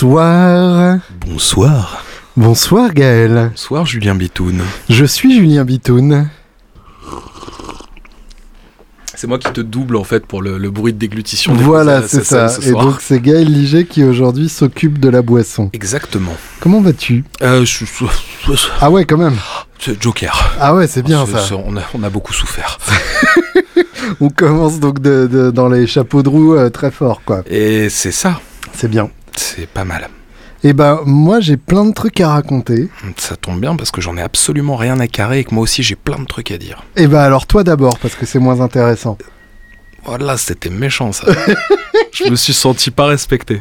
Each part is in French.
Bonsoir. Bonsoir. Bonsoir Gaël. Bonsoir Julien Bitoun. Je suis Julien Bitoun. C'est moi qui te double en fait pour le, le bruit de déglutition. Voilà, c'est ça. ce Et soir. donc c'est Gaël Liget qui aujourd'hui s'occupe de la boisson. Exactement. Comment vas-tu? Euh, je- Ah ouais, quand même. c'est Joker. Ah ouais, c'est bien ça. on, a, on a beaucoup souffert. On commence donc de, de- dans les chapeaux de roue euh, très fort, quoi. Et c'est ça. C'est bien. C'est pas mal. Et ben moi j'ai plein de trucs à raconter. Ça tombe bien parce que j'en ai absolument rien à carrer et que moi aussi j'ai plein de trucs à dire. Et ben alors toi d'abord parce que c'est moins intéressant. Voilà, c'était méchant ça. je me suis senti pas respecté.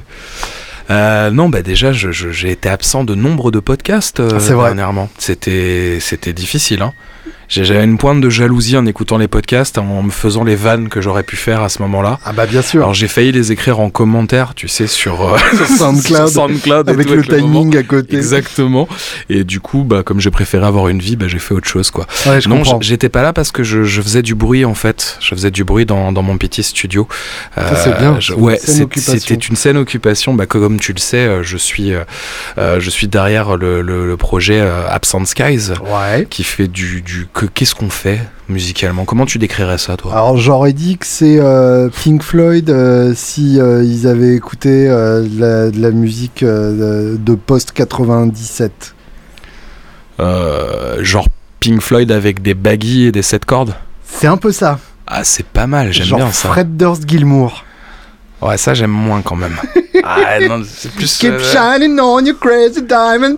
Euh, non, bah déjà, je- je- j'ai été absent de nombre de podcasts euh, Ah, c'est vrai. dernièrement. C'était, c'était difficile. Hein. J'ai- J'avais une pointe de jalousie en écoutant les podcasts, en me faisant les vannes que j'aurais pu faire à ce moment-là. Ah bah bien sûr. Alors j'ai failli les écrire en commentaire, tu sais, sur, euh, Sur SoundCloud, sur SoundCloud avec tout, le moment. timing à côté. Exactement. Et du coup, bah, comme j'ai préféré avoir une vie, bah, j'ai fait autre chose, quoi. Ouais, je non, j'étais pas là parce que je, je faisais du bruit en fait. Je faisais du bruit dans, dans mon petit studio. Euh, Ça, c'est bien, je- ouais, c'était une saine occupation. Bah, comme tu le sais, euh, je suis, euh, euh, je suis derrière le, le- le projet Absent Skies Ouais. qui fait du, du qu'est-ce qu'on fait musicalement? Comment tu décrirais ça, toi? Alors j'aurais dit que c'est euh, Pink Floyd euh, si euh, ils avaient écouté euh, de, la, de la musique de, post 97. Euh, Genre Pink Floyd avec des baggy et des sept cordes? C'est un peu ça. Ah, c'est pas mal. J'aime bien ça. Fred Durst Gilmour. Ouais, ça j'aime moins quand même. ah non, c'est plus Keep shining on your crazy diamond.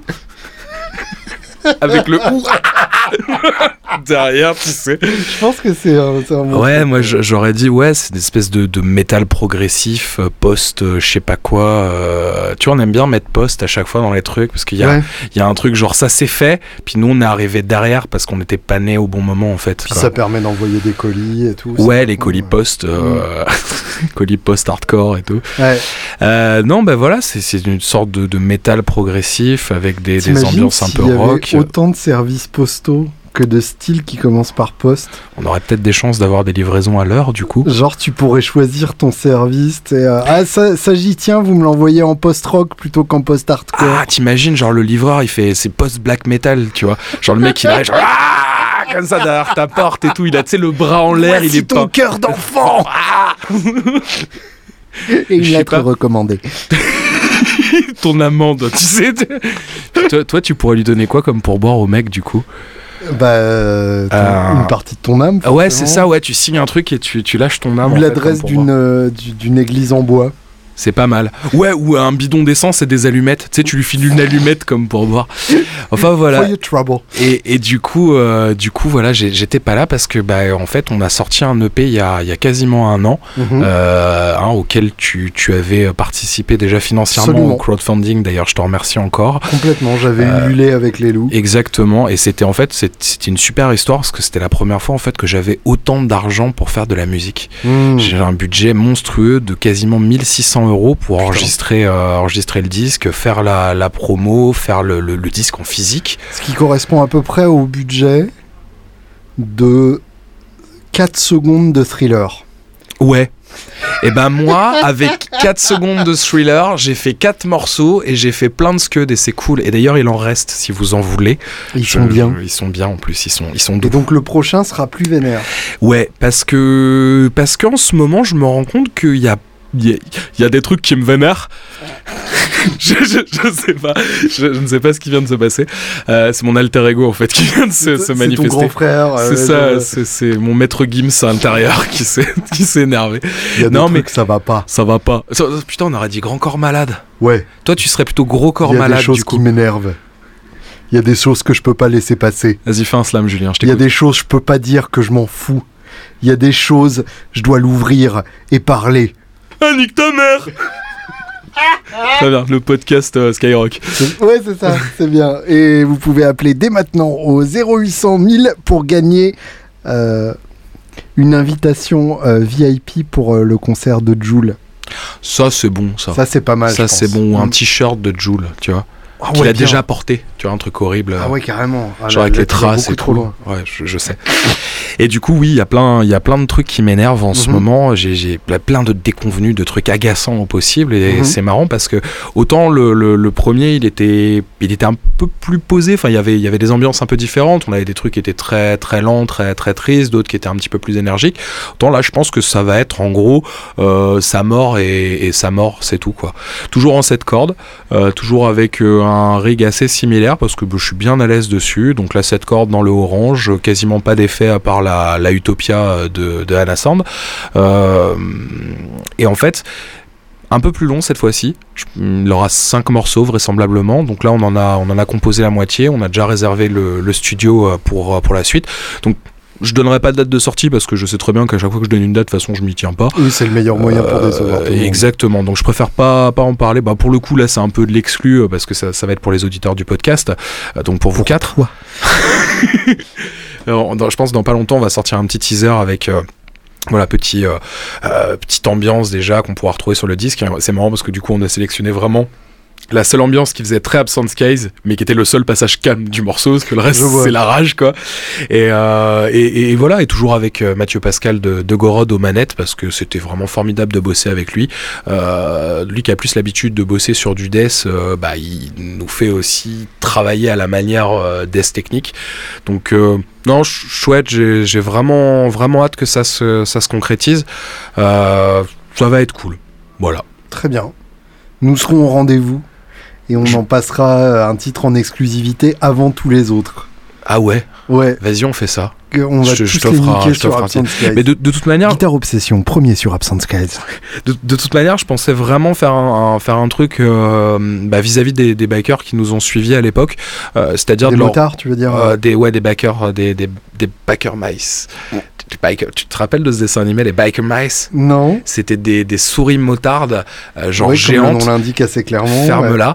Avec le ou derrière, tu sais. Je pense que c'est un, un bon Ouais, truc. moi je- j'aurais dit ouais, c'est une espèce de, de métal progressif, euh, post, euh, je sais pas quoi. euh, tu vois, on aime bien mettre post à chaque fois dans les trucs parce qu'il y, a- Ouais, il y a un truc genre ça c'est fait, puis nous on est arrivé derrière parce qu'on n'était pas né au bon moment en fait. puis quoi. ça permet d'envoyer des colis et tout. Ouais, les colis ouais. post, euh, colis post hardcore et tout. Ouais. Euh, non, ben voilà, c'est c'est une sorte de, de métal progressif avec des, des ambiances un peu s'il rock. Autant de services postaux que de styles qui commencent par poste. On aurait peut-être des chances d'avoir des livraisons à l'heure du coup. Genre, tu pourrais choisir ton service. euh, ah, ça, ça j'y tiens, vous me l'envoyez en post-rock plutôt qu'en post-hardcore. Ah, t'imagines, genre le livreur, il fait ses post-black metal, tu vois. Genre le mec, il arrive, genre, Ah comme ça derrière ta porte et tout. Il a, tu sais, le bras en l'air, il est ton cœur d'enfant Et sais lettre pas. recommandée. Ton amende, tu sais. Toi, toi, tu pourrais lui donner quoi comme pourboire au mec, du coup? Bah, euh, ton- Euh, une partie de ton âme. Ah Ouais, c'est ça, ouais. Tu signes un truc et tu, tu lâches ton âme. Ou l'adresse d'une euh, du- d'une église en bois. C'est pas mal. Ouais, ou un bidon d'essence et des allumettes. Tu sais, tu lui files une allumette comme pourboire. Enfin, voilà. Et, et du coup, euh, du coup, voilà, j'étais pas là parce que, bah, en fait, on a sorti un EP il y a, il y a quasiment un an, Mhm. euh, hein, auquel tu, tu avais participé déjà financièrement Absolument. au crowdfunding. D'ailleurs, je te remercie encore. Complètement, j'avais euh, ululé avec les loups. Exactement. Et c'était en fait, c'est- c'était une super histoire parce que c'était la première fois en fait que j'avais autant d'argent pour faire de la musique. Hmm. J'ai un budget monstrueux de quasiment 1600 euros pour enregistrer, euh, enregistrer le disque, faire la, la promo, faire le, le- le disque en physique. Ce qui correspond à peu près au budget de 4 secondes de thriller. Ouais. Et ben moi, avec 4 secondes de thriller, j'ai fait 4 morceaux et j'ai fait plein de scuds et c'est cool. Et d'ailleurs, il en reste si vous en voulez. Ils Je- sont bien. Ils sont bien en plus, ils sont, ils sont doux. Et donc le prochain sera plus vénère. Ouais, parce que parce qu'en ce moment, je me rends compte qu'il y a il y, a- il y a des trucs qui me vénèrent. je, je, je sais pas, je, je ne sais pas ce qui vient de se passer. Euh, c'est mon alter ego en fait qui vient de se, se C'est ton manifester. grand frère. euh, C'est ça, genre, c'est mon maître Gims à l'intérieur qui s'est qui s'est énervé. Il y a des non, trucs, mais- ça va pas. Ça va pas. Putain, on aurait dit grand corps malade. Ouais, Toi, tu serais plutôt gros corps il y a malade des choses qui m'énervent. Il y a des choses que je peux pas laisser passer. Vas-y, fais un slam, Julien. Il y a des choses je peux pas dire que je m'en fous. Il y a des choses je dois l'ouvrir et parler. Ah, nique ta mère Très bien, le podcast euh, Skyrock. Ouais, c'est ça, c'est bien. Et vous pouvez appeler dès maintenant au 0800 1000 pour gagner euh, une invitation euh, VIP pour euh, le concert de Joule. Ça, c'est bon, ça. Ça, c'est pas mal. Ça, je c'est bon. Ou un Mm. t-shirt de Joule, tu vois. Ah Qu'il ouais, a bien. déjà porté. Tu vois, un truc horrible. Ah ouais, carrément. Ah, Genre là, avec là, les traces et trop tout. loin. Ouais, je, je sais. Et du coup, oui, il y a plein, de trucs qui m'énervent en ce Mhm. moment. J'ai, plein de déconvenus, de trucs agaçants au possible. Et Mhm. c'est marrant parce que autant le, le- le premier, il était, il était un peu plus posé. Enfin, il y avait, il y avait des ambiances un peu différentes. On avait des trucs qui étaient très, très lents, très, très tristes, d'autres qui étaient un petit peu plus énergiques. Autant là, je pense que ça va être en gros euh, sa mort et, et sa mort, c'est tout quoi. Toujours en cette corde, euh, toujours avec euh, un rig assez similaire parce que je suis bien à l'aise dessus. Donc là, cette corde dans le orange, quasiment pas d'effet à part la, Utopia euh, de, de Hannah. Euh, et en fait, un peu plus long cette fois-ci. Il aura cinq morceaux vraisemblablement. Donc là, on en a, on en a composé la moitié. On a déjà réservé le, studio euh, pour, pour la suite. Donc je donnerai pas de date de sortie parce que je sais très bien qu'à chaque fois que je donne une date, de toute façon, je m'y tiens pas. Oui, c'est le meilleur moyen pour Euh, décevoir. tout exactement. Donc je préfère pas pas en parler. Bah pour le coup là c'est un peu de l'exclu euh, parce que ça, ça va être pour les auditeurs du podcast. Euh, donc pour vous quatre. Pourquoi Alors, dans- je pense que dans pas longtemps on va sortir un petit teaser avec. euh, voilà, petit, euh, petite ambiance déjà qu'on pourra retrouver sur le disque. C'est marrant parce que du coup, on a sélectionné vraiment la seule ambiance qui faisait très Absent Skies, mais qui était le seul passage calme du morceau, parce que le reste, c'est la rage, quoi. Et, euh, et, et voilà, et toujours avec euh, Mathieu Pascal de, de Gorod aux manettes, parce que c'était vraiment formidable de bosser avec lui. Euh, lui qui a plus l'habitude de bosser sur du death, euh, bah, il nous fait aussi travailler à la manière death technique. Donc, non, ch- chouette, j'ai vraiment, vraiment hâte que ça se, ça se concrétise. Ça va être cool. Voilà. Très bien. Nous serons au rendez-vous et on en passera euh, un titre en exclusivité avant tous les autres. Ah ouais, Ouais, vas-y, on fait ça. On va Je- je tous les t'offre un- niquer je sur Absent Skies. Mais de, de toute manière, Guitare Obsession, premier sur Absent Skies. de, de toute manière, je pensais vraiment faire un, un- faire un truc euh, bah, vis-à-vis des, des bikers qui nous ont suivis à l'époque, euh, c'est-à-dire Des de leur- motards, tu veux dire euh, des ouais des bikers, euh, des, des, des biker mice. Biker- tu te rappelles de ce dessin animé, les biker mice? Non. C'était des, des souris motardes, euh, genre Oui, comme géantes, nom l'indique assez clairement. ouais. ferme-la,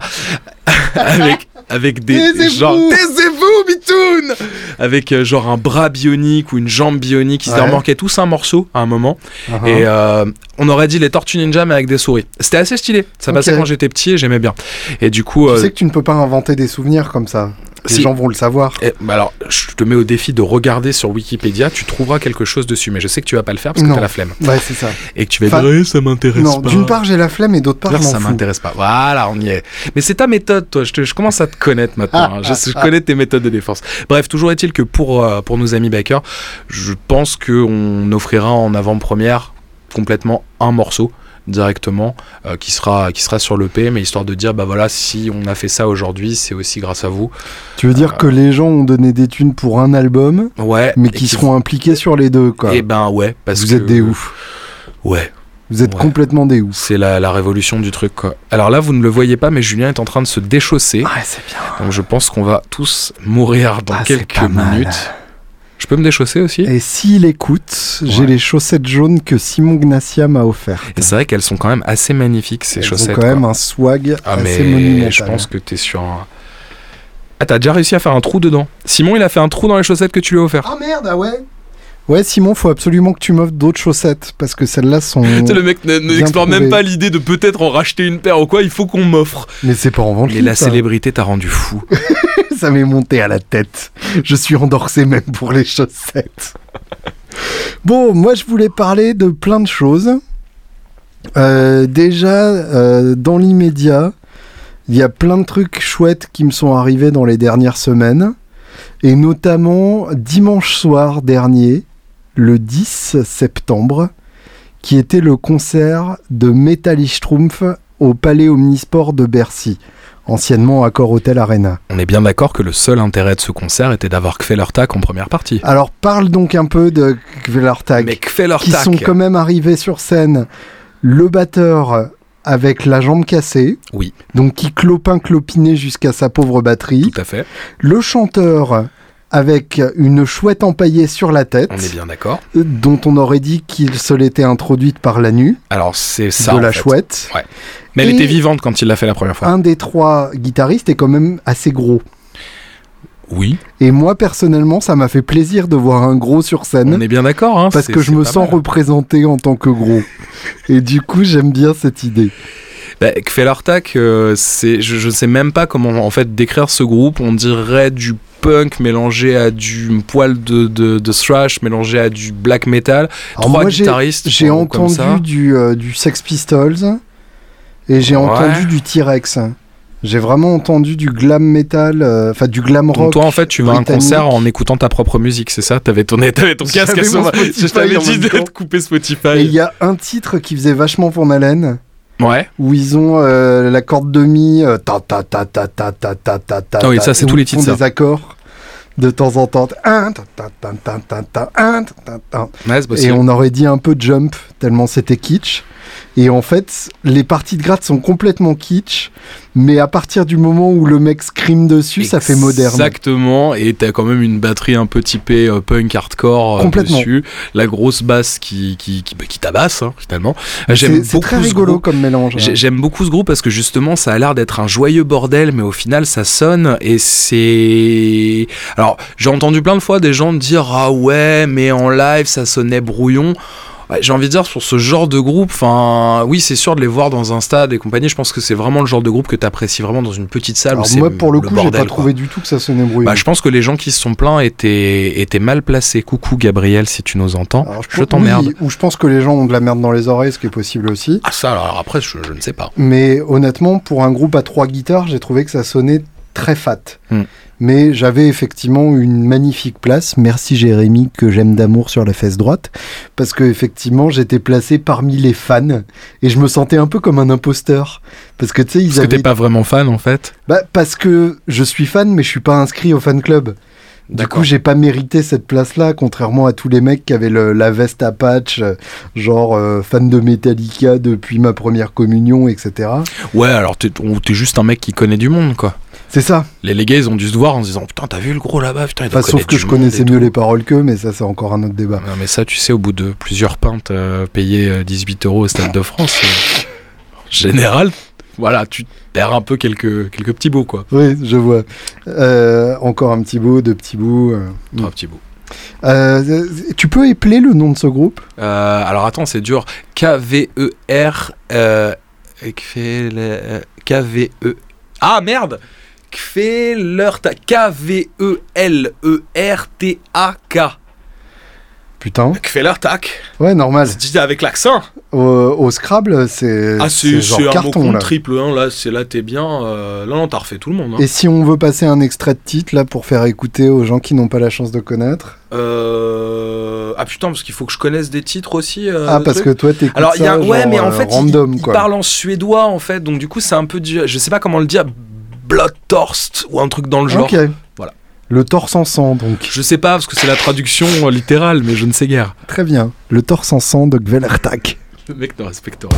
avec avec des, Taisez-vous genre taisez-vous bitoun avec euh, genre un bras bionique ou une jambe bionique ils se Ouais. remorquaient tous un morceau à un moment Uh-huh. et euh, on aurait dit les Tortues Ninja mais avec des souris. C'était assez stylé. Ça Ok. passait quand j'étais petit et j'aimais bien. Et du coup, Tu euh, sais que tu ne peux pas inventer des souvenirs comme ça. Les Si. gens vont le savoir. eh, bah alors je te mets au défi de regarder sur Wikipédia, tu trouveras quelque chose dessus. Mais je sais que tu vas pas le faire parce que Non. t'as la flemme Ouais, c'est ça. et que tu vas Enfin, dire Eh, ça m'intéresse Non, pas. d'une part j'ai la flemme et d'autre part ça m'intéresse pas. Voilà, on y est. Mais c'est ta méthode, toi. Je, te- je commence à te connaître maintenant. Ah, hein. Je, je connais tes méthodes de défense. Bref, toujours est-il que pour, euh, pour nos amis bikers, je pense qu'on offrira en avant-première complètement un morceau directement euh, qui sera qui sera sur l'EP mais histoire de dire bah voilà si on a fait ça aujourd'hui c'est aussi grâce à vous Tu veux dire que les gens ont donné des thunes pour un album, ouais mais qui seront impliqués sur les deux, quoi? et ben ouais parce Vous que êtes des oufs. ouais Vous êtes Ouais. complètement des oufs. c'est la, la révolution du truc quoi alors là vous ne le voyez pas mais Julien est en train de se déchausser Ouais, c'est bien. Donc je pense qu'on va tous mourir dans Ah, quelques minutes. Je peux me déchausser aussi? Et s'il écoute, j'ai les chaussettes jaunes que Simon Gnassia m'a offertes. Et c'est vrai qu'elles sont quand même assez magnifiques ces Elles chaussettes. ont quand même un swag Ah assez mais monumental. je pense que t'es sur un... Ah t'as déjà réussi à faire un trou dedans. Simon il a fait un trou dans les chaussettes que tu lui as offert. Ah merde, ah ouais Ouais, Simon, faut absolument que tu m'offres d'autres chaussettes parce que celles-là sont. Tu sais, le mec n'explore même pas l'idée de peut-être en racheter une paire ou quoi, il faut qu'on m'offre. Mais c'est pas en vente. Mais la ça. célébrité t'a rendu fou. ça m'est monté à la tête. Je suis endorsé même pour les chaussettes. bon, moi je voulais parler de plein de choses. Euh, déjà, euh, dans l'immédiat, il y a plein de trucs chouettes qui me sont arrivés dans les dernières semaines. Et notamment dimanche soir dernier, le 10 septembre, qui était le concert de Metallichtrumpf au Palais Omnisport de Bercy, anciennement Accor Hotel Arena. On est bien d'accord que le seul intérêt de ce concert était d'avoir Kvelertak en première partie. Alors parle donc un peu de Kvelertag, Mais qui Kvelertak sont quand même arrivés sur scène. Le batteur avec la jambe cassée, Oui, donc qui clopin clopiné jusqu'à sa pauvre batterie. tout à fait. Le chanteur avec une chouette empaillée sur la tête, On est bien d'accord. dont on aurait dit qu'il se l'était introduite par la nuit Alors c'est ça. de en la fait. chouette. Mais elle était vivante quand il l'a fait la première fois. Un des trois guitaristes est quand même assez gros. Oui, Et moi personnellement, ça m'a fait plaisir de voir un gros sur scène. on est bien d'accord. Hein, parce que je me sens mal. représenté en tant que gros. Et du coup, j'aime bien cette idée. Bah, euh, c'est, je, je sais même pas comment en fait décrire ce groupe. On dirait du punk mélangé à du poil de, de, de thrash mélangé à du black metal. Alors Trois moi, guitaristes. J'ai comme- comme ça. entendu du, euh, du Sex Pistols et j'ai Ouais. entendu du T-Rex. J'ai vraiment entendu du glam metal, euh, enfin du glam Donc rock. toi en fait tu vas à un concert en écoutant ta propre musique, c'est ça? T'avais ton, t'avais ton casque à Je t'avais dit de couper Spotify. Et il y a un titre qui faisait vachement pour haleine, Ouais. où ils ont euh, la corde de mi, euh, ta ta ta ta ta ta ta ta ta. Ah oui, ça, c'est tous les ils font titres, des accords de temps en temps. Un, ta ta ta ta ta ta, un, ta ta ta. Ouais, c'est Et on aurait dit un peu jump tellement c'était kitsch. Et en fait, les parties de gratte sont complètement kitsch, mais à partir du moment où le mec scream dessus, ça fait moderne. Exactement, et t'as quand même une batterie un peu typée euh, punk hardcore euh, Complètement. dessus, la grosse basse qui, qui, qui, bah, qui tabasse hein, finalement. C'est J'aime c'est très beaucoup ce rigolo groupe. comme mélange. J'ai- J'aime beaucoup ce groupe parce que justement ça a l'air d'être un joyeux bordel mais au final ça sonne et c'est... Alors j'ai entendu plein de fois des gens dire ah ouais mais en live ça sonnait brouillon. J'ai envie de dire sur ce genre de groupe, enfin oui c'est sûr de les voir dans un stade et compagnie, je pense que c'est vraiment le genre de groupe que t'apprécies vraiment dans une petite salle. Alors où moi, pour le coup, j'ai pas quoi. trouvé du tout que ça sonnait brouillon. Bah, je pense que les gens qui se sont plaints étaient, étaient mal placés. Coucou Gabriel, si tu nous entends. Alors, je pense- t'emmerde. oui, ou je pense que les gens ont de la merde dans les oreilles, ce qui est possible aussi. Ah ça, alors après, je, je ne sais pas. Mais honnêtement, pour un groupe à trois guitares, j'ai trouvé que ça sonnait très fat. Hmm. Mais j'avais effectivement une magnifique place. Merci Jérémy, que j'aime d'amour sur la fesse droite. Parce que effectivement, j'étais placé parmi les fans. Et je me sentais un peu comme un imposteur. Parce que tu sais, ils Parce que t'es pas vraiment fan en fait. Bah, parce que je suis fan, mais je suis pas inscrit au fan club. Du coup, j'ai pas mérité cette place-là, contrairement à tous les mecs qui avaient le- la veste à patch, euh, genre euh, fan de Metallica depuis ma première communion, etc. Ouais, alors t'es juste un mec qui connaît du monde quoi. C'est ça. Les, les gars, ils ont dû se voir en se disant putain, t'as vu le gros là-bas, putain, il doit sauf que je connaissais mieux les paroles qu'eux, mais ça, c'est encore un autre débat. Non, mais ça, tu sais, au bout de plusieurs pintes euh, payées euh, 18 euros au Stade de France, euh, en général, voilà, tu perds un peu quelques, quelques petits bouts quoi. Oui, je vois. Euh, encore un petit bout, deux petits bouts. euh. Trois petits bouts. Euh, tu peux épeler le nom de ce groupe? Euh, alors attends, c'est dur. K-V-E-R. Euh, Kve- K-V-E. Ah merde Kvelertak. K-V-E-L-E-R-T-A-K. Putain. Kvelertak. Ouais, normal. C'est dit avec l'accent. Au, au Scrabble, c'est Ah, c'est genre c'est un mot carton, là. triple. Hein. Là, c'est là, t'es bien. Euh, là, non, t'as refait tout le monde. hein. Et si on veut passer un extrait de titre, là, pour faire écouter aux gens qui n'ont pas la chance de connaître? Euh, Ah putain, parce qu'il faut que je connaisse des titres aussi. euh, Ah, parce que toi, t'écoutes Alors, il y a, ça, ouais, genre, mais en fait, il- random, il, quoi. parle en suédois, en fait, donc du coup, c'est un peu du. Je sais pas comment le dire, Bloodthirst ou un truc dans le genre. Ok. Voilà. Le torse en sang, donc. Je sais pas, parce que c'est la traduction euh, littérale, mais je ne sais guère. Très bien. Le torse en sang de Gvelertak. Le mec ne respecte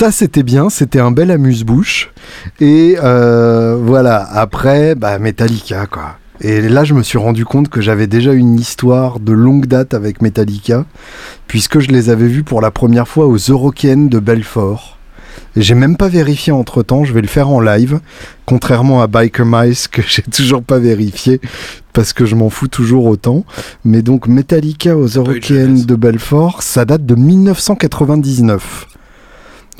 ça, c'était bien, c'était un bel amuse-bouche. Et euh, voilà, après, bah, Metallica, quoi. Et là, je me suis rendu compte que j'avais déjà une histoire de longue date avec Metallica, puisque je les avais vus pour la première fois aux Eurocaines de Belfort. Et j'ai même pas vérifié entre temps, je vais le faire en live, contrairement à Biker Mice que j'ai toujours pas vérifié parce que je m'en fous toujours autant. Mais donc Metallica aux Eurocaines de Belfort, ça date de 1999.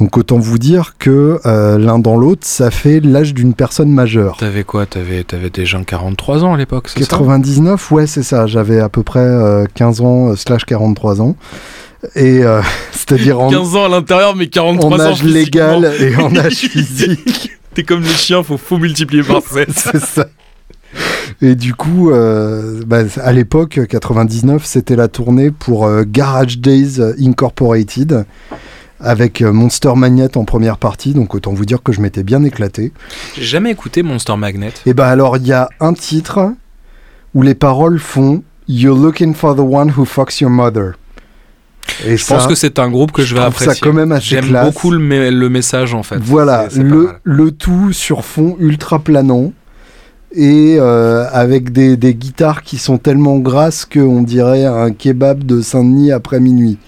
Donc autant vous dire que euh, l'un dans l'autre, ça fait l'âge d'une personne majeure. T'avais quoi? T'avais avais déjà 43 ans à l'époque, c'est ça? 99, ouais, c'est ça. J'avais à peu près euh, 15 ans euh, slash 43 ans. Et euh, c'est-à-dire en, 15 ans à l'intérieur, mais 43 en ans âge physiquement. légal et en âge physique. T'es comme les chiens, faut, faut multiplier par 7. c'est ça. Et du coup, euh, bah, à l'époque, 99, c'était la tournée pour euh, Garage Days Incorporated avec euh, Monster Magnet en première partie, donc autant vous dire que je m'étais bien éclaté. J'ai jamais écouté Monster Magnet. Et bah alors, il y a un titre où les paroles font You're looking for the one who fucks your mother. Et je pense que c'est un groupe que je, vais apprécier. ça quand même assez J'aime beaucoup le, le, message en fait. Voilà, le, le, tout sur fond ultra planant et euh, avec des, des, guitares qui sont tellement grasses qu'on dirait un kebab de Saint-Denis après minuit.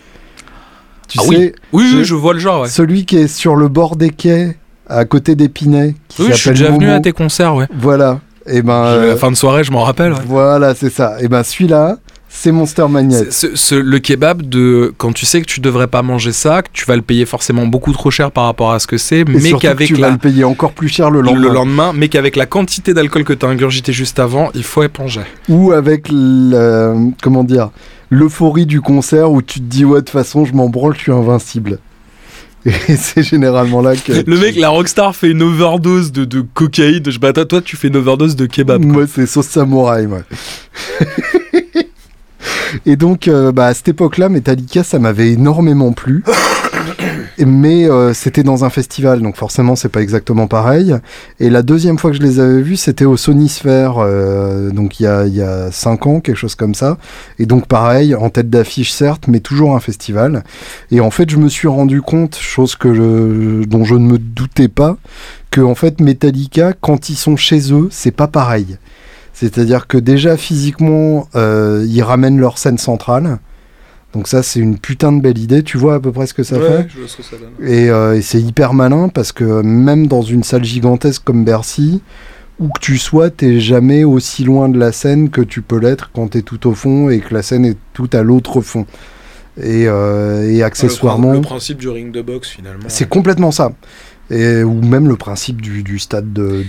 Tu ah sais, oui, oui, je vois le genre. Ouais. Celui qui est sur le bord des quais, à côté d'Épinay. Oui, je suis déjà venu à tes concerts, ouais. Voilà. Et eh ben. la fin de soirée, je m'en rappelle. Voilà, c'est ça. Et eh ben celui-là, c'est Monster Magnet. le kebab de quand tu sais que tu devrais pas manger ça, que tu vas le payer forcément beaucoup trop cher par rapport à ce que c'est, mais qu'avec tu vas le payer encore plus cher le lendemain. Le lendemain, mais qu'avec la quantité d'alcool que tu as ingurgité juste avant, il faut éponger. Ou avec le, comment dire l'euphorie du concert où tu te dis ouais de toute façon je m'en branle, je suis invincible. Et c'est généralement là que. Le mec, la rockstar fait une overdose de, de cocaïne. Je bats toi, tu fais une overdose de kebab. Moi, c'est sauce samouraï, moi. Et donc, euh, bah, à cette époque-là, Metallica, ça m'avait énormément plu. mais euh, c'était dans un festival, donc forcément c'est pas exactement pareil. Et la deuxième fois que je les avais vus, c'était au Sony Sphere, euh, donc il y a, y a 5 ans, quelque chose comme ça. Et donc pareil, en tête d'affiche certes, mais toujours un festival. Et en fait, je me suis rendu compte, chose que dont je ne me doutais pas, que en fait Metallica, quand ils sont chez eux, c'est pas pareil. C'est-à-dire que déjà physiquement, euh, ils ramènent leur scène centrale. Donc ça, c'est une putain de belle idée. Tu vois à peu près ce que ça fait. Je vois ce que ça donne. Euh, et, c'est hyper malin parce que même dans une salle gigantesque comme Bercy, où que tu sois, t'es jamais aussi loin de la scène que tu peux l'être quand t'es tout au fond et que la scène est tout à l'autre fond. Et, euh, ah, accessoirement. le, principe du ring de boxe finalement. C'est complètement ça ou même le principe du, stade de,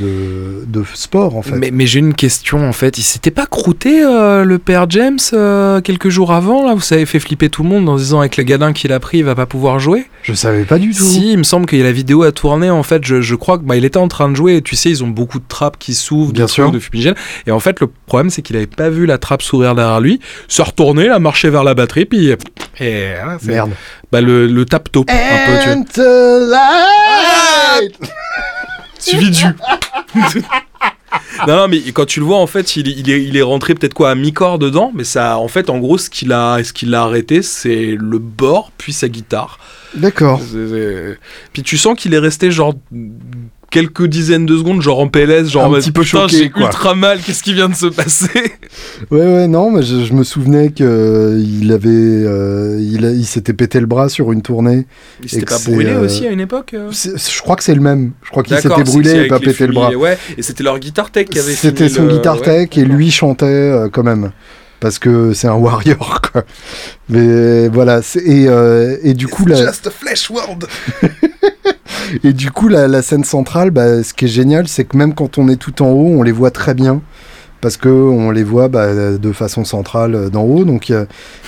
de, sport en fait. Mais, mais j'ai une question en fait, il s'était pas croûté euh, le père James euh, quelques jours avant là, vous savez fait flipper tout le monde en disant avec le gadin qu'il a pris il va pas pouvoir jouer? Je savais pas du tout. Si, il me semble qu'il y a la vidéo à tourner en fait, je, je crois que bah, il était en train de jouer et tu sais ils ont beaucoup de trappes qui s'ouvrent, Bien sûr. de fumigène et en fait le problème c'est qu'il avait pas vu la trappe s'ouvrir derrière lui, se retourner, a marché vers la batterie puis et, Merde. Bah le, le tap-top un peu tu Suivi du. non, non, mais quand tu le vois, en fait, il, il, est, il est, rentré peut-être quoi à mi-corps dedans, mais ça, en fait, en gros, ce qu'il a, ce qu'il a arrêté, c'est le bord puis sa guitare. D'accord. Puis tu sens qu'il est resté genre quelques dizaines de secondes, genre en PLS, genre un petit peu choqué, j'ai ultra mal, qu'est-ce qui vient de se passer? Ouais, ouais, non, mais je, me souvenais qu'il euh, avait, euh, il, il s'était pété le bras sur une tournée. Il s'était pas brûlé euh, aussi à une époque Je crois que c'est le même. Je crois qu'il s'était brûlé et pas pété le bras. Ouais, et c'était leur guitare tech qui avait. C'était son guitare tech et lui chantait quand même parce que c'est un warrior quoi. Mais voilà, et, et du coup là. Just a flesh world. Et du coup, la, scène centrale, bah, ce qui est génial, c'est que même quand on est tout en haut, on les voit très bien. Parce qu'on les voit bah, de façon centrale euh, d'en haut. Donc il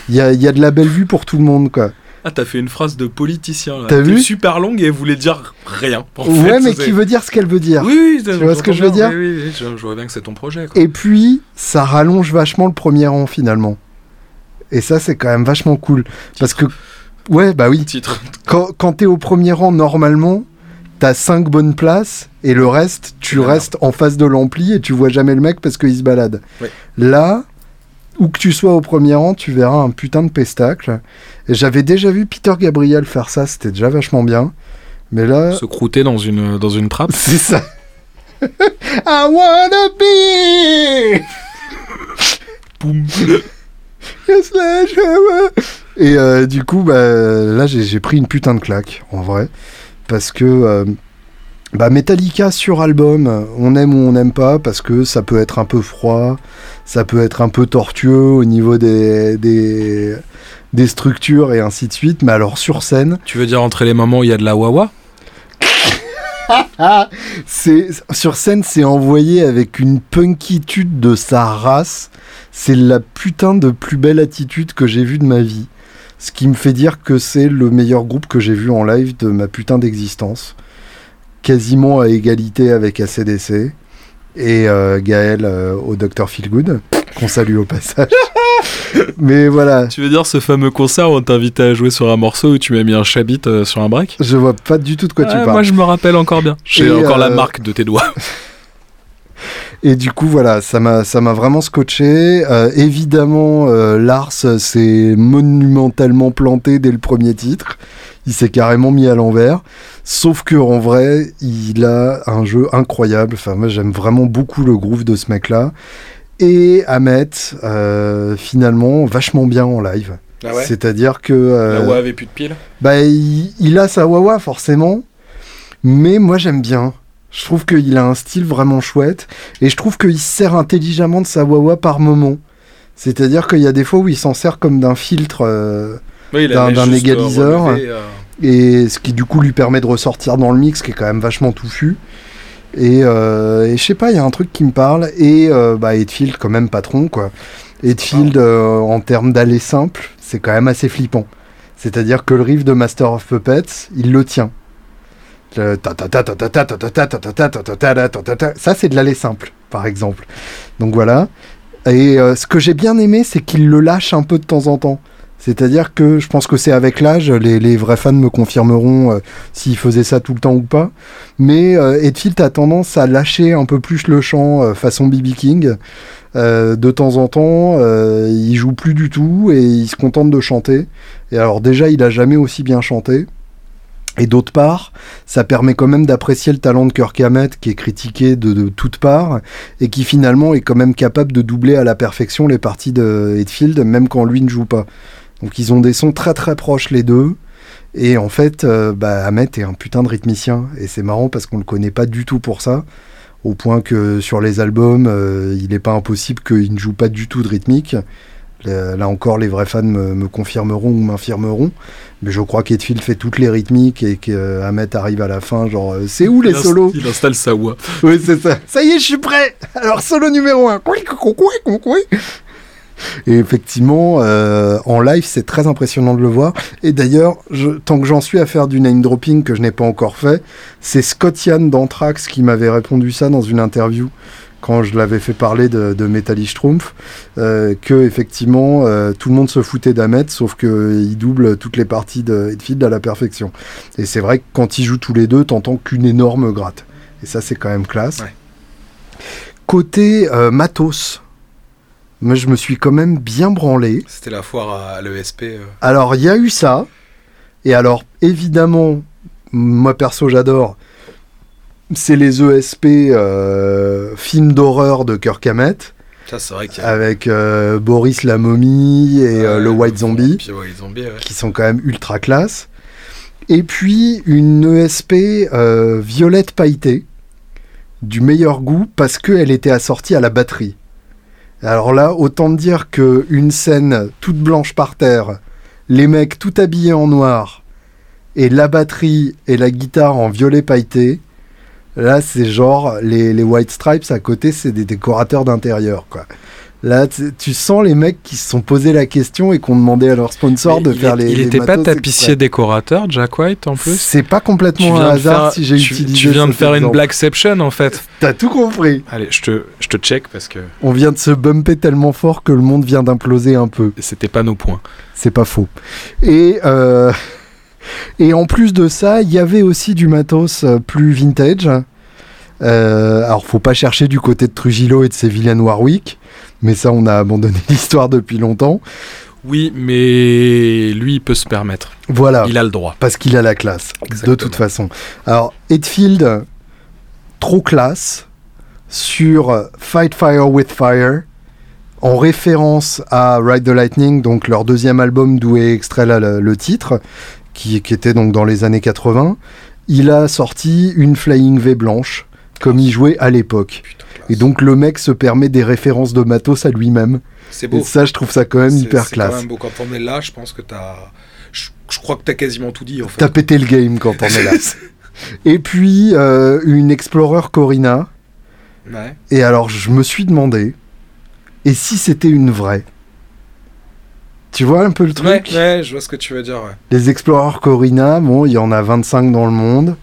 y a, y a, de la belle vue pour tout le monde. Quoi. Ah, t'as fait une phrase de politicien. T'as vu super longue et voulait dire rien. ouais, mais qui veut dire ce qu'elle veut dire. Oui, oui, tu vois ce que je veux dire Oui, oui, je, vois bien que c'est ton projet. Et puis, ça rallonge vachement le premier rang finalement. Et ça, c'est quand même vachement cool. Parce que Ouais, bah oui. Titre. Quand, quand t'es au premier rang, normalement, t'as 5 bonnes places et le reste, tu restes en face de l'ampli et tu vois jamais le mec parce qu'il se balade. Là, où que tu sois au premier rang, tu verras un putain de pestacle. Et j'avais déjà vu Peter Gabriel faire ça, c'était déjà vachement bien. Mais là. Se croûter dans une, dans une trappe. C'est ça. I wanna be! Boum! Et euh, du coup, bah, là, j'ai pris une putain de claque, en vrai. Parce que euh, bah, Metallica sur album, on aime ou on n'aime pas, parce que ça peut être un peu froid, ça peut être un peu tortueux au niveau des, des, des structures et ainsi de suite. Mais alors, sur scène. Tu veux dire entre les moments où il y a de la wawa? C'est sur scène, c'est envoyé avec une punkitude de sa race. C'est la putain de plus belle attitude que j'ai vue de ma vie. Ce qui me fait dire que c'est le meilleur groupe que j'ai vu en live de ma putain d'existence. quasiment à égalité avec ACDC et euh, Gaël euh, au Dr Feelgood, qu'on salue au passage. Mais voilà, Tu veux dire ce fameux concert où on t'invitait à jouer sur un morceau où tu m'as mis un chabit euh, sur un break? Je vois pas du tout de quoi tu Ouais, parles. Moi je me rappelle encore bien. J'ai encore la euh, marque de tes doigts. Et du coup, voilà, ça m'a, ça m'a vraiment scotché. Euh, évidemment, euh, Lars s'est monumentalement planté dès le premier titre. Il s'est carrément mis à l'envers. Sauf que en vrai, il a un jeu incroyable. Enfin, moi, j'aime vraiment beaucoup le groove de ce mec-là. Et Ahmet, euh, finalement, vachement bien en live. Ah C'est-à-dire que euh, avait plus de piles? bah, il, il a sa wawa forcément, mais moi j'aime bien. Je trouve qu'il a un style vraiment chouette et je trouve qu'il se sert intelligemment de sa wawa par moment. C'est-à-dire qu'il y a des fois où il s'en sert comme d'un filtre euh, d'un- d'un égaliseur. euh, et ce qui du coup lui permet de ressortir dans le mix qui est quand même vachement touffu. Et, euh, et je sais pas, il y a un truc qui me parle. Et euh, bah, Hetfield, quand même patron, quoi. Hetfield, euh, en termes d'aller simple, c'est quand même assez flippant. C'est-à-dire que le riff de Master of Puppets, il le tient. Ça, c'est de l'aller simple, par exemple. Donc voilà. Et ce que j'ai bien aimé, c'est qu'il le lâche un peu de temps en temps. C'est-à-dire que je pense que c'est avec l'âge, les, vrais fans me confirmeront s'il faisait ça tout le temps ou pas. Mais Hetfield a tendance à lâcher un peu plus le chant façon BB King. De temps en temps, il joue plus du tout et il se contente de chanter. Et alors déjà, il a jamais aussi bien chanté. Et d'autre part, ça permet quand même d'apprécier le talent de Kirk Hammett, qui est critiqué de, toutes parts, et qui finalement est quand même capable de doubler à la perfection les parties de Hetfield, même quand lui ne joue pas. Donc ils ont des sons très très proches les deux. Et en fait, euh, bah, est un putain de rythmicien. Et c'est marrant parce qu'on le connaît pas du tout pour ça. Au point que sur les albums, euh, il n'est pas impossible qu'il ne joue pas du tout de rythmique. Euh, Là encore, les vrais fans me, me confirmeront ou m'infirmeront. Mais je crois qu'Hetfield fait toutes les rythmiques et qu'Hammett arrive à la fin, genre, euh, c'est où les il solos Il installe sa voix. Oui, c'est ça. Ça y est, je suis prêt. Alors, solo numéro 1. Et effectivement, euh, en live, c'est très impressionnant de le voir. Et d'ailleurs, tant que j'en suis à faire du name dropping que je n'ai pas encore fait, c'est Scott Yann d'Anthrax qui m'avait répondu ça dans une interview quand je l'avais fait parler de, de Strumpf, euh, que effectivement euh, tout le monde se foutait d'Ahmet, sauf qu'il double toutes les parties de Hetfield à la perfection. Et c'est vrai que quand ils jouent tous les deux, t'entends qu'une énorme gratte. Et ça, c'est quand même classe. Ouais. Côté euh, matos, je me suis quand même bien branlé. C'était la foire à l'ESP. euh. Alors, il y a eu ça. Et alors, évidemment, moi perso, j'adore. C'est les ESP euh, films d'horreur de Kirk Hammett, Ça, c'est vrai qu'il y a. avec euh, Boris la momie et euh, le White Zombie, Puis, ouais, Zombie, ouais. qui sont quand même ultra classe. Et puis, une ESP violette pailletée, du meilleur goût, parce qu'elle était assortie à la batterie. Alors là, autant dire que une scène toute blanche par terre, les mecs tout habillés en noir, et la batterie et la guitare en violet pailleté, là c'est genre les, les White Stripes à côté, c'est des décorateurs d'intérieur quoi. Là, tu sens les mecs qui se sont posé la question et qui ont demandé à leur sponsor de faire est- les. Il les était pas tapissier décorateur, Jack White, en plus C'est pas complètement un hasard faire- si j'ai utilisé. Tu viens de faire une exemple. Blackception, en fait. T'as tout compris. Allez, je te, je te check parce que On vient de se bumper tellement fort que le monde vient d'imploser un peu. c'était pas nos points. C'est pas faux. Et, euh, et en plus de ça, il y avait aussi du matos euh, plus vintage. Euh, alors, faut pas chercher du côté de Trujillo et de ses vilaines Warwick, mais ça, on a abandonné l'histoire depuis longtemps. Oui, mais lui, il peut se permettre. Voilà, Il a le droit. parce qu'il a la classe, de toute façon. Alors, Hetfield, trop classe, sur Fight Fire with Fire, en référence à Ride the Lightning, donc leur deuxième album d'où est extrait là le, le titre, qui, qui était donc dans les années 80. Il a sorti une Flying V blanche, comme il jouait à l'époque. Et donc le mec se permet des références de matos à lui-même. c'est Et ça, je trouve ça quand même hyper classe. beau. Quand on est là, je pense que t'as. Je, je crois que t'as quasiment tout dit, en fait. T'as pété le game quand on est là. Et puis euh, une Explorer Corina. Ouais. Et alors je me suis demandé, et si c'était une vraie? Tu vois un peu le truc ouais, je vois ce que tu veux dire, ouais. Les Explorer Corina, bon, il y en a 25 dans le monde.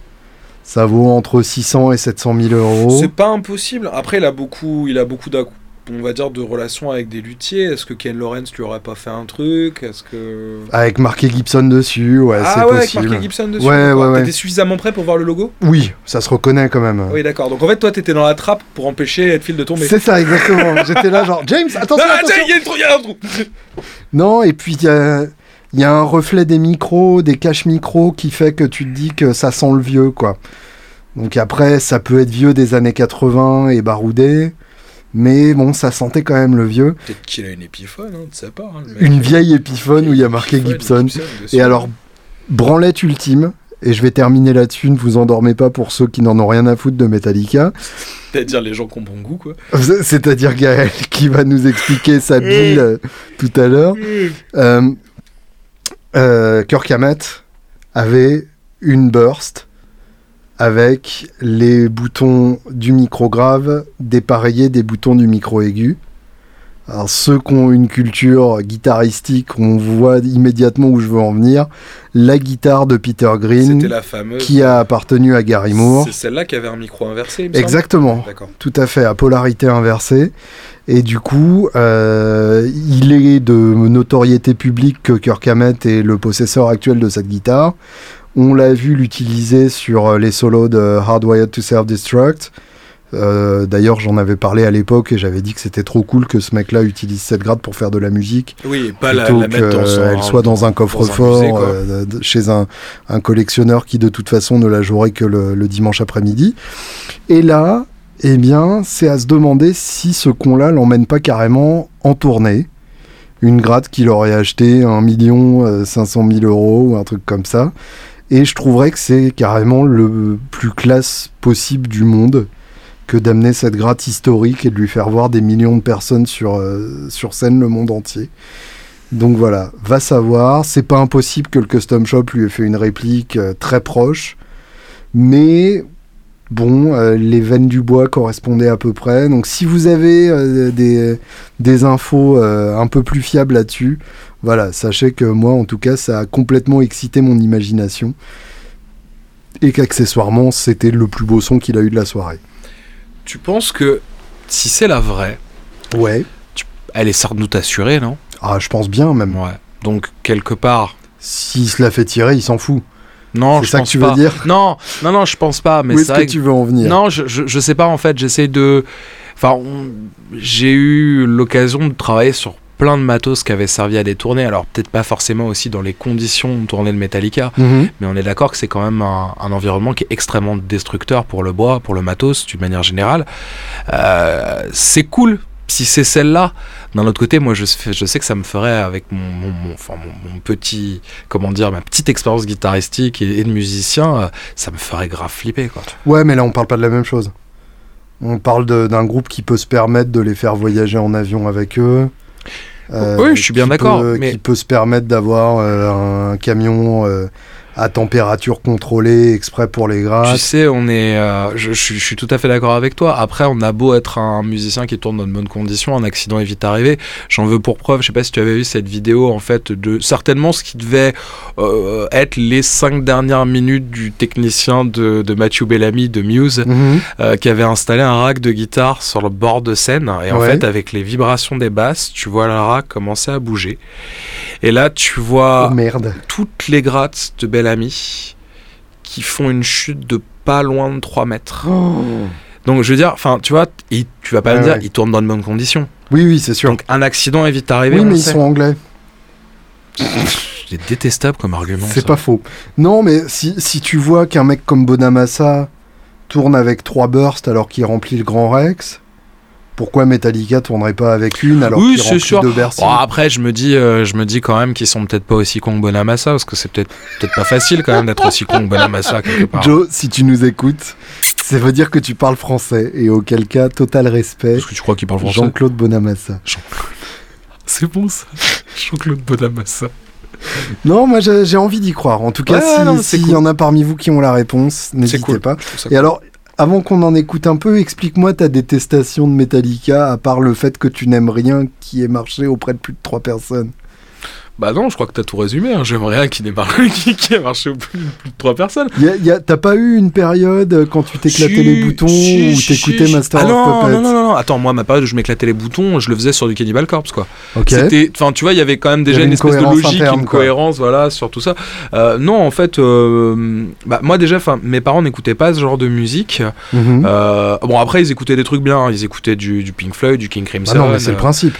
Ça vaut entre 600 et 700 000 euros. C'est pas impossible. Après, il a beaucoup, il a beaucoup d'ac- on va dire de relations avec des luthiers. Est-ce que Ken Lawrence lui aurait pas fait un truc? Est-ce que Avec marqué Gibson dessus, ouais, c'est ah ouais, avec possible. marqué Gibson dessus. Ouais, ouais, ouais. T'étais suffisamment prêt pour voir le logo? Oui, ça se reconnaît quand même. Oui, d'accord. Donc en fait, toi, t'étais dans la trappe pour empêcher Hetfield de tomber. C'est ça, exactement. J'étais là, genre, James, attention, Ah, attention. il y a une trou- il y a un trou. Non, et puis il y a, il y a un reflet des micros, des caches micros qui fait que tu te dis que ça sent le vieux, quoi. Donc après, ça peut être vieux des années 80 et baroudé, mais bon, ça sentait quand même le vieux. Peut-être qu'il a une épiphone, hein, de sa part. hein. Une vieille épiphone où il y a marqué Épiphone, Gibson. Et alors, branlette ultime, et je vais terminer là-dessus, ne vous endormez pas pour ceux qui n'en ont rien à foutre de Metallica. C'est-à-dire les gens qui ont bon goût, quoi. C'est-à-dire Gaël qui va nous expliquer sa bile euh, tout à l'heure. Euh, euh, Kirk Hammett avait une burst avec les boutons du micro grave dépareillés des boutons du micro aigu. Alors ceux qui ont une culture guitaristique, on voit immédiatement où je veux en venir. La guitare de Peter Green la fameuse. qui a appartenu à Gary Moore. C'est celle-là qui avait un micro inversé, il me semble. Exactement. Tout à fait, à polarité inversée. Et du coup, euh, il est de notoriété publique que Kirk Hammett est le possesseur actuel de cette guitare. On l'a vu l'utiliser sur euh, les solos de Hardwired to Self-Destruct. Euh, D'ailleurs, j'en avais parlé à l'époque et j'avais dit que c'était trop cool que ce mec-là utilise cette grade pour faire de la musique Oui, et pas la, plutôt la mettre dans son. qu'elle soit dans un coffre-fort euh, chez un, un collectionneur qui de toute façon ne la jouerait que le, le dimanche après-midi. Et là, eh bien, c'est à se demander si ce con-là l'emmène pas carrément en tournée. Une gratte qu'il aurait acheté 1 million euh, 500 000 euros ou un truc comme ça. Et je trouverais que c'est carrément le plus classe possible du monde que d'amener cette gratte historique et de lui faire voir des millions de personnes sur, euh, scène le monde entier. Donc voilà, va savoir. C'est pas impossible que le custom shop lui ait fait une réplique euh, très proche, mais bon, euh, les veines du bois correspondaient à peu près. Donc si vous avez euh, des, des infos euh, un peu plus fiables là-dessus, voilà, sachez que moi, en tout cas, ça a complètement excité mon imagination. Et qu'accessoirement, c'était le plus beau son qu'il a eu de la soirée. Tu penses que si c'est la vraie, Ouais. elle est sans doute assurée, non? Ah, je pense bien même. Ouais. Donc, quelque part. S'il se la fait tirer, il s'en fout. Non, C'est je ça que tu pas. veux dire Non, non, non, je pense pas. Mais Où est-ce que tu veux en venir Non, je, je, je sais pas en fait, j'essaie de... Enfin, on- j'ai eu l'occasion de travailler sur plein de matos qui avaient servi à des tournées, alors peut-être pas forcément aussi dans les conditions de tournée de Metallica, Mhm. mais on est d'accord que c'est quand même un, un environnement qui est extrêmement destructeur pour le bois, pour le matos, d'une manière générale. Euh, c'est cool si c'est celle-là. D'un autre côté, moi, je, sais- je sais que ça me ferait, avec mon, mon, mon- enfin, mon, mon petit, comment dire, ma petite expérience guitaristique et, et de musicien, euh, ça me ferait grave flipper, quoi. Ouais, mais là, on parle pas de la même chose. On parle d'un groupe qui peut se permettre de les faire voyager en avion avec eux. Euh, Oui, je suis bien d'accord, mais- Qui peut se permettre d'avoir euh, un camion euh, à température contrôlée exprès pour les Tu grâces. sais, on est, euh, je, je suis- je suis tout à fait d'accord avec toi. Après, on a beau être un musicien qui tourne dans de bonnes conditions, un accident est vite arrivé. J'en veux pour preuve. Je sais pas si tu avais vu cette vidéo en fait de certainement ce qui devait euh, être les cinq dernières minutes du technicien de, de Matthew Bellamy de Muse, Mhm. euh, qui avait installé un rack de guitare sur le bord de scène. Et en Ouais. fait, avec les vibrations des basses, tu vois le rack commencer à bouger. Et là, tu vois Oh merde. toutes les grattes de Bellamy qui font une chute de pas loin de 3 mètres. Donc je veux dire, enfin tu vois, il- tu vas pas me dire, ouais. ils tournent dans de bonnes conditions. Oui, oui, c'est sûr. Donc un accident est vite arrivé. oui, mais ils sait. sont anglais. C'est détestable comme argument. C'est pas faux. Non, mais si, si tu vois qu'un mec comme Bonamassa tourne avec trois bursts alors qu'il remplit le Grand Rex, pourquoi Metallica tournerait pas avec une alors Oui, c'est sûr. deux Bercy après, je me dis, euh, je me dis quand même qu'ils sont peut-être pas aussi cons que Bonamassa, parce que c'est peut-être peut-être pas facile quand même d'être aussi con que Bonamassa quelque part. Joe, si tu nous écoutes, ça veut dire que tu parles français et auquel cas, total respect. Parce que tu crois qu'il parle français Jean-Claude Bonamassa. C'est bon ça. Jean-Claude Bonamassa. Non, moi j'ai envie d'y croire. En tout cas, Ouais, si- s'il y en a parmi vous qui ont la réponse, n'hésitez cool. pas. Et alors, avant qu'on en écoute un peu, explique-moi ta détestation de Metallica, à part le fait que tu n'aimes rien qui ait marché auprès de plus de trois personnes. Bah non, je crois que t'as tout résumé. Hein. J'aimerais rien qui n'ait qui, qui ait marché au plus, plus de trois personnes. Y a- y a- T'as pas eu une période euh, quand tu t'éclatais les boutons ou t'écoutais. Master ah of non, Puppets non, non, non, non. Attends, moi, ma période où je m'éclatais les boutons, je le faisais sur du Cannibal Corpse, quoi. C'était, enfin, tu vois, il y avait quand même déjà une, une espèce de logique, interne, une quoi. cohérence, voilà, sur tout ça. Euh, non, en fait, euh, bah, moi déjà, enfin, mes parents n'écoutaient pas ce genre de musique. Mhm. Euh, bon, après, ils écoutaient des trucs bien. hein. Ils écoutaient du, du Pink Floyd, du King Crimson. Ah non, mais c'est le principe.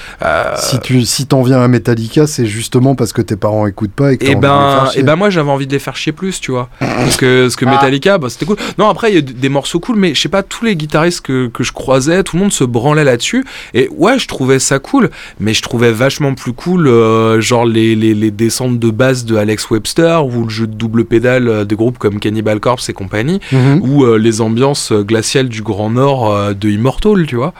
Si tu si t'en viens à Metallica, c'est justement parce que tes parents écoutent pas et que et envie de les ben, et ben moi j'avais envie de les faire chier plus, tu vois. Parce que, parce que Metallica, bah, c'était cool. Non, après il y a des morceaux cool, mais je sais pas, tous les guitaristes que, que je croisais, tout le monde se branlait là-dessus. Et ouais, je trouvais ça cool, mais je trouvais vachement plus cool, euh, genre les, les, les descentes de basse de Alex Webster ou le jeu de double pédale euh, de groupes comme Cannibal Corpse et compagnie, Mhm. ou euh, les ambiances glaciales du Grand Nord euh, de Immortal, tu vois.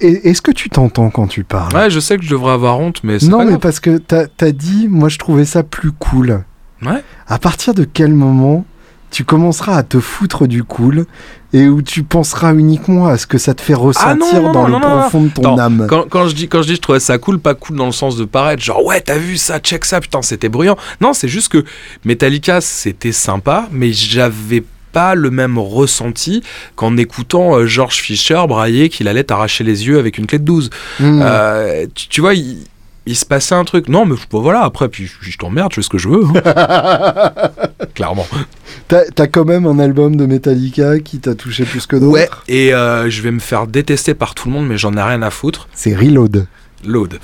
Est-ce que tu t'entends quand tu parles? Ouais, je sais que je devrais avoir honte, mais c'est Non, pas mais grave. parce que t'as as dit, moi je trouvais ça plus cool. Ouais. À partir de quel moment tu commenceras à te foutre du cool et où tu penseras uniquement à ce que ça te fait ressentir Ah non, non, dans non, le profond de ton âme? Quand, quand je dis quand je dis je trouvais ça cool, pas cool dans le sens de paraître genre ouais t'as vu ça, check ça, putain c'était bruyant. Non c'est juste que Metallica c'était sympa, mais j'avais pas le même ressenti qu'en écoutant euh, George Fisher brailler qu'il allait t'arracher les yeux avec une clé de 12. Hmm. Euh, tu, tu vois, il, il se passait un truc. Non, mais voilà, après, puis, je- je t'emmerde, je fais ce que je veux. hein. Clairement. T'as t'as quand même un album de Metallica qui t'a touché plus que d'autres? Ouais, et euh, je vais me faire détester par tout le monde, mais j'en ai rien à foutre. C'est Reload. Load.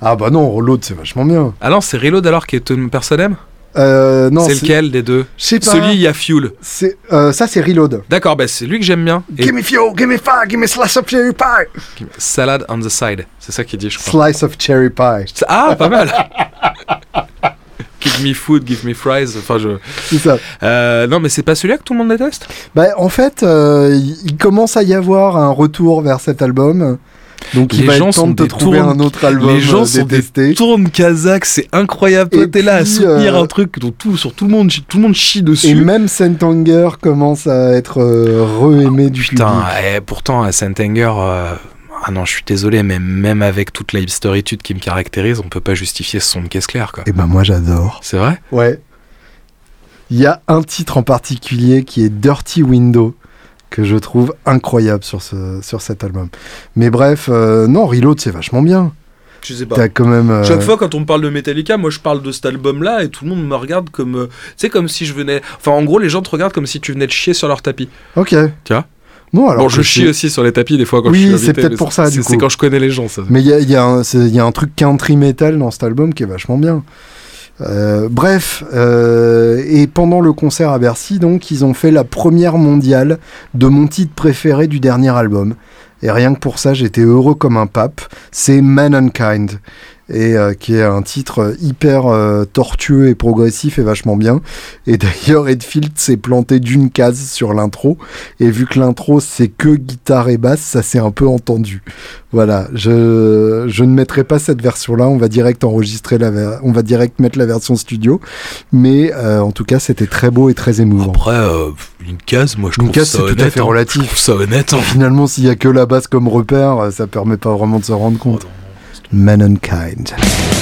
Ah bah non, Reload c'est vachement bien. Ah non, c'est Reload alors qui est une personne aime? Euh, non, C'est lequel des deux pas. Celui, il y a Fuel. C'est euh, ça c'est Reload. D'accord, bah c'est lui que j'aime bien. Et Give me fuel, give me fire, give me slice of cherry pie. Salad on the side. C'est ça qu'il dit, je crois. Slice of cherry pie. Ah, pas mal Give me food, give me fries. Enfin, je. C'est ça. Euh, non, mais c'est pas celui-là que tout le monde déteste? Bah, en fait, il commence à y avoir un retour vers cet album. Donc il Les va gens sont de te trouver un autre album Les gens euh, sont des détesté. tournes kazakhs, c'est incroyable. Toi, Et t'es là à soutenir euh, un truc dont tout, sur tout le monde, tout le monde chie Et dessus. même Saint-Anger commence à être euh, re-aimé du Putain, public. eh, pourtant, à Saint-Anger, euh, ah non, je suis désolé, mais même avec toute la hipsteritude qui me caractérise, on peut pas justifier ce son de caisse claire, quoi. Et ben moi j'adore. C'est vrai? Ouais. Il y a un titre en particulier qui est Dirty Window que je trouve incroyable sur, ce, sur cet album. Mais bref, euh, non, Reload c'est vachement bien. Je sais T'as quand même... euh, Chaque fois quand on me parle de Metallica, moi je parle de cet album-là et tout le monde me regarde comme, euh, tu sais, comme si je venais. Enfin, en gros, les gens te regardent comme si tu venais de chier sur leur tapis. Ok. Tu vois? Bon, alors bon, je chie c'est- aussi sur les tapis des fois quand Oui, je suis c'est invité, peut-être pour ça, c'est- C'est quand je connais les gens, ça. Mais il y a, c'est- y a un truc country metal dans cet album qui est vachement bien. Euh, bref, euh, et pendant le concert à Bercy, donc, ils ont fait la première mondiale de mon titre préféré du dernier album. Et rien que pour ça, j'étais heureux comme un pape. C'est Mankind. Et euh, qui est un titre hyper euh, tortueux et progressif et vachement bien. Et d'ailleurs, Edfield s'est planté d'une case sur l'intro. Et vu que l'intro, c'est que guitare et basse, ça s'est un peu entendu. Voilà, je, je ne mettrai pas cette version-là, on va direct enregistrer la ver- on va direct mettre la version studio, mais euh, en tout cas c'était très beau et très émouvant. Après, euh, une case, moi je Une trouve case, ça c'est tout à honnête. fait hein. relatif. Je trouve ça honnête. hein. Finalement, s'il y a que la basse comme repère, euh, ça permet pas vraiment de se rendre compte. Mankind.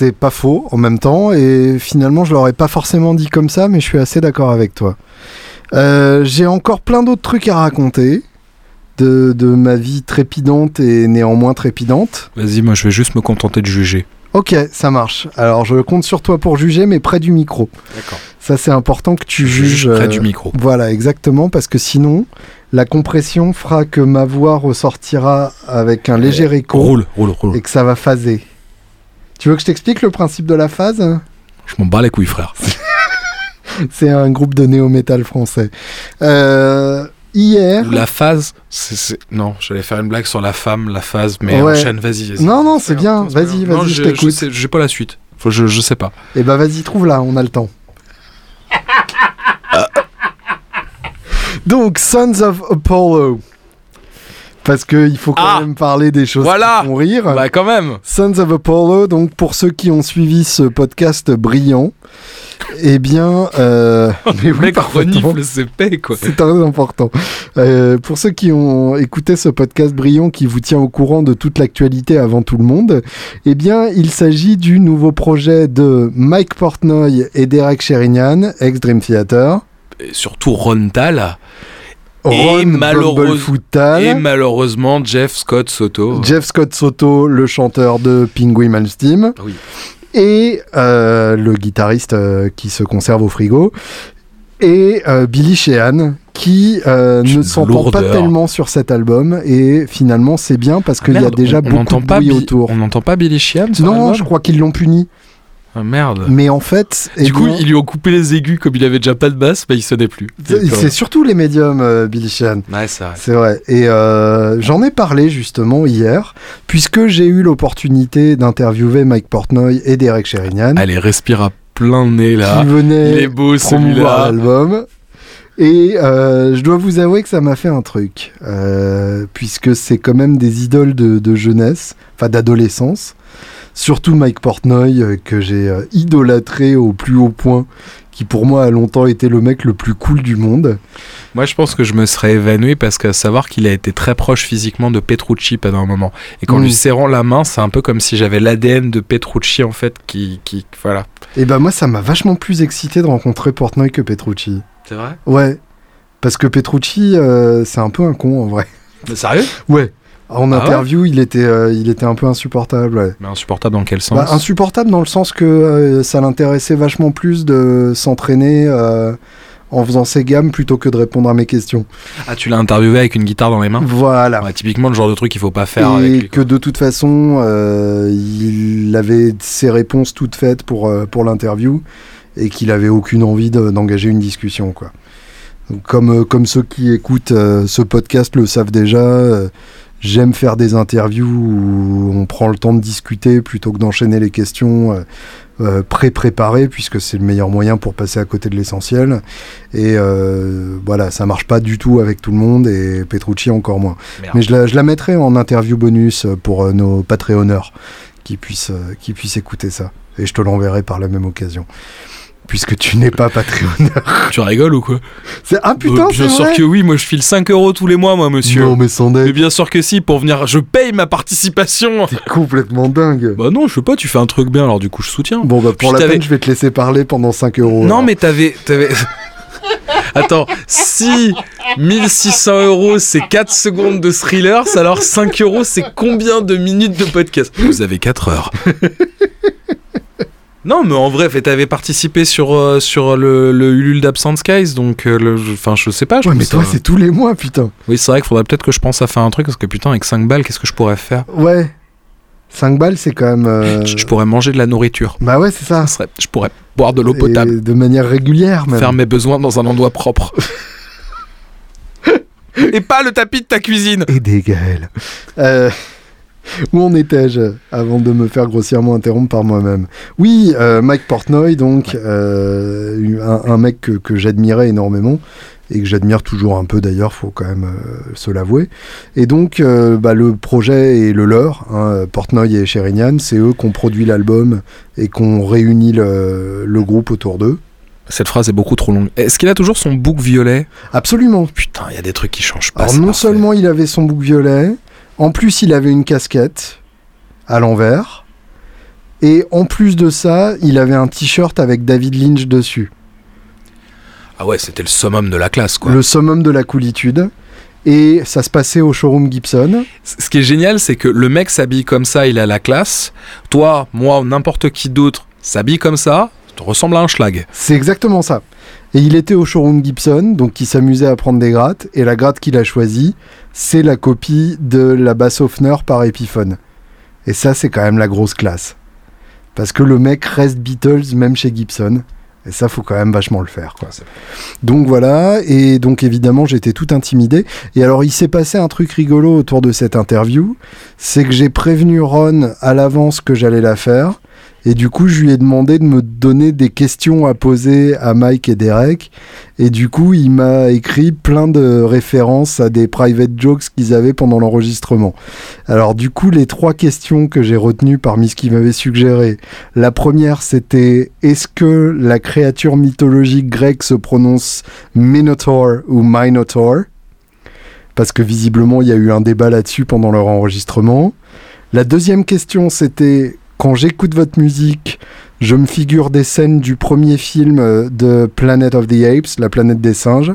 C'est pas faux en même temps, et finalement je l'aurais pas forcément dit comme ça, mais je suis assez d'accord avec toi. Euh, J'ai encore plein d'autres trucs à raconter de, de ma vie trépidante et néanmoins trépidante. Vas-y, moi je vais juste me contenter de juger. Ok, ça marche. Alors je compte sur toi pour juger, mais près du micro. D'accord. Ça c'est important que tu Je juges. juge près euh, du micro. Voilà, exactement, parce que sinon, la compression fera que ma voix ressortira avec un léger écho Roule, roule, roule. et que ça va phaser. Tu veux que je t'explique le principe de la phase? Je m'en bats les couilles, frère. C'est un groupe de néo-metal français. Euh, hier. La phase, c'est- c'est- Non, j'allais faire une blague sur la femme, la phase, mais Ouais. enchaîne, vas-y. vas-y. Non, non, c'est bien. Vas-y, vas-y, je je t'écoute. J'ai pas la suite. Faut, je, je sais pas. Eh ben vas-y, trouve là, on a le temps. Donc, Sons of Apollo. Parce qu'il faut quand Ah même parler des choses Voilà qui font rire. Bah, quand même. Sons of Apollo, donc pour ceux qui ont suivi ce podcast brillant, eh bien... Euh... mais Le oui, renifle paix, quoi. C'est très important. Euh, pour ceux qui ont écouté ce podcast brillant qui vous tient au courant de toute l'actualité avant tout le monde, eh bien, il s'agit du nouveau projet de Mike Portnoy et Derek Sherinian, ex-Dream Theater. Et surtout Rontal. Ron Bumblefoot-Tal, Et malheureusement, Jeff Scott Soto. Jeff Scott Soto, le chanteur de Penguin Malmsteen. Oui. et euh, le guitariste euh, qui se conserve au frigo, et euh, Billy Sheehan qui ne s'entend pas tellement sur cet album, et finalement c'est bien parce qu'il y a Merde, déjà on- beaucoup de bruit Bi- autour. On n'entend pas Billy Sheehan sur Non, je crois qu'ils l'ont puni. Ah, merde. Mais en fait, eh Du coup, bien, ils lui ont coupé les aigus comme il avait déjà pas de basse, bah il sonnait plus. c'est c'est surtout les médiums, euh, Billy Sheehan. Ouais, c'est vrai. C'est vrai. Et euh, j'en ai parlé justement hier, puisque j'ai eu l'opportunité d'interviewer Mike Portnoy et Derek Sherinian, Allez, respire à plein nez là. qui venaient Il est beau celui-là. l'album. Et euh, je dois vous avouer que ça m'a fait un truc, euh, puisque c'est quand même des idoles de, de jeunesse, enfin d'adolescence. Surtout Mike Portnoy, euh, que j'ai euh, idolâtré au plus haut point, qui pour moi a longtemps été le mec le plus cool du monde. Moi, je pense que je me serais évanoui parce qu'à savoir qu'il a été très proche physiquement de Petrucci pendant un moment. Et qu'en Mm. lui serrant la main, c'est un peu comme si j'avais l'ADN de Petrucci en fait qui, qui voilà. Et ben moi, ça m'a vachement plus excité de rencontrer Portnoy que Petrucci. C'est vrai? Ouais, parce que Petrucci, euh, c'est un peu un con en vrai. Mais sérieux? Ouais. En Ah ouais interview, il, était, euh, il était un peu insupportable. ouais. Mais insupportable dans quel sens? Bah, insupportable dans le sens que euh, ça l'intéressait vachement plus de s'entraîner euh, en faisant ses gammes plutôt que de répondre à mes questions. Ah, tu l'as interviewé avec une guitare dans les mains? Voilà. Ouais, Typiquement le genre de truc qu'il faut pas faire Et avec lui. que de toute façon, il avait ses réponses toutes faites pour, pour l'interview et qu'il avait aucune envie de- d'engager une discussion. Quoi. Donc, comme, comme ceux qui écoutent ce podcast le savent déjà, j'aime faire des interviews où on prend le temps de discuter plutôt que d'enchaîner les questions euh, euh, pré-préparées, puisque c'est le meilleur moyen pour passer à côté de l'essentiel. Et euh, voilà, ça marche pas du tout avec tout le monde et Petrucci encore moins. Merde. Mais je la, je la mettrai en interview bonus euh, pour euh, nos Patreonneurs qui puissent, qui puissent écouter ça. Et je te l'enverrai par la même occasion. Puisque tu n'es pas Patreonneur. Tu rigoles ou quoi C'est Ah putain, Euh, c'est Bien sûr vrai que oui, moi je file 5 euros tous les mois, moi, monsieur. Non, mais sans Mais bien sûr que si, pour venir, je paye ma participation. t'es complètement dingue. Bah non, je sais pas, tu fais un truc bien, alors du coup je soutiens. Bon, bah pour Puis la peine, je vais te laisser parler pendant 5 euros. Non, alors. mais t'avais. t'avais... Attends, si 1600 euros c'est 4 secondes de thriller, alors 5 euros c'est combien de minutes de podcast? Vous avez 4 heures. Non, mais en vrai, t'avais participé sur, euh, sur le, le Ulule d'Absent Skies, donc, euh, enfin, je sais pas. Je Ouais, mais toi, ça- c'est tous les mois, putain. Oui, c'est vrai qu'il faudrait peut-être que je pense à faire un truc, parce que putain, avec 5 balles, qu'est-ce que je pourrais faire? Ouais. 5 balles, c'est quand même. euh, je, je pourrais manger de la nourriture. Bah ouais, c'est ça. Ça serait- je pourrais boire de l'eau Et potable, de manière régulière, même. faire mes besoins dans un endroit propre. Et pas le tapis de ta cuisine. et des Gaël. Euh, où en étais-je avant de me faire grossièrement interrompre par moi-même? Oui, euh, Mike Portnoy, donc, euh, un, un mec que, que j'admirais énormément et que j'admire toujours un peu d'ailleurs, faut quand même euh, se l'avouer. Et donc, bah, le projet est le leur, hein, Portnoy et Sherinian, c'est eux qui ont produit l'album et qui ont réuni le, le groupe autour d'eux. Cette phrase est beaucoup trop longue. Est-ce qu'il a toujours son bouc violet? Absolument. Putain, il y a des trucs qui changent pas. Alors non parfait. seulement il avait son bouc violet, en plus il avait une casquette à l'envers, Et en plus de ça, il avait un t-shirt avec David Lynch dessus. Ah ouais, c'était le summum de la classe, quoi. Le summum de la coolitude. Et ça se passait au showroom Gibson. Ce qui est génial, c'est que le mec s'habille comme ça, il a la classe. Toi, moi n'importe qui d'autre s'habille comme ça, te ressemble à un schlag. C'est exactement ça. Et il était au showroom Gibson, donc il s'amusait à prendre des grattes. Et la gratte qu'il a choisie, c'est la copie de la basse Hofner par Epiphone. Et ça, c'est quand même la grosse classe. Parce que le mec reste Beatles même chez Gibson. Et ça, faut quand même vachement le faire. Donc voilà, et donc évidemment, j'étais tout intimidé. Et alors, il s'est passé un truc rigolo autour de cette interview. C'est que j'ai prévenu Ron à l'avance que j'allais la faire. Et du coup, je lui ai demandé de me donner des questions à poser à Mike et Derek. Et du coup, il m'a écrit plein de références à des private jokes qu'ils avaient pendant l'enregistrement. Alors du coup, les trois questions que j'ai retenues parmi ce qu'il m'avait suggéré. La première, c'était est-ce que la créature mythologique grecque se prononce Minotaur ou Minotaur? Parce que visiblement, il y a eu un débat là-dessus pendant leur enregistrement. La deuxième question, c'était quand j'écoute votre musique, je me figure des scènes du premier film euh, de Planet of the Apes, la planète des singes.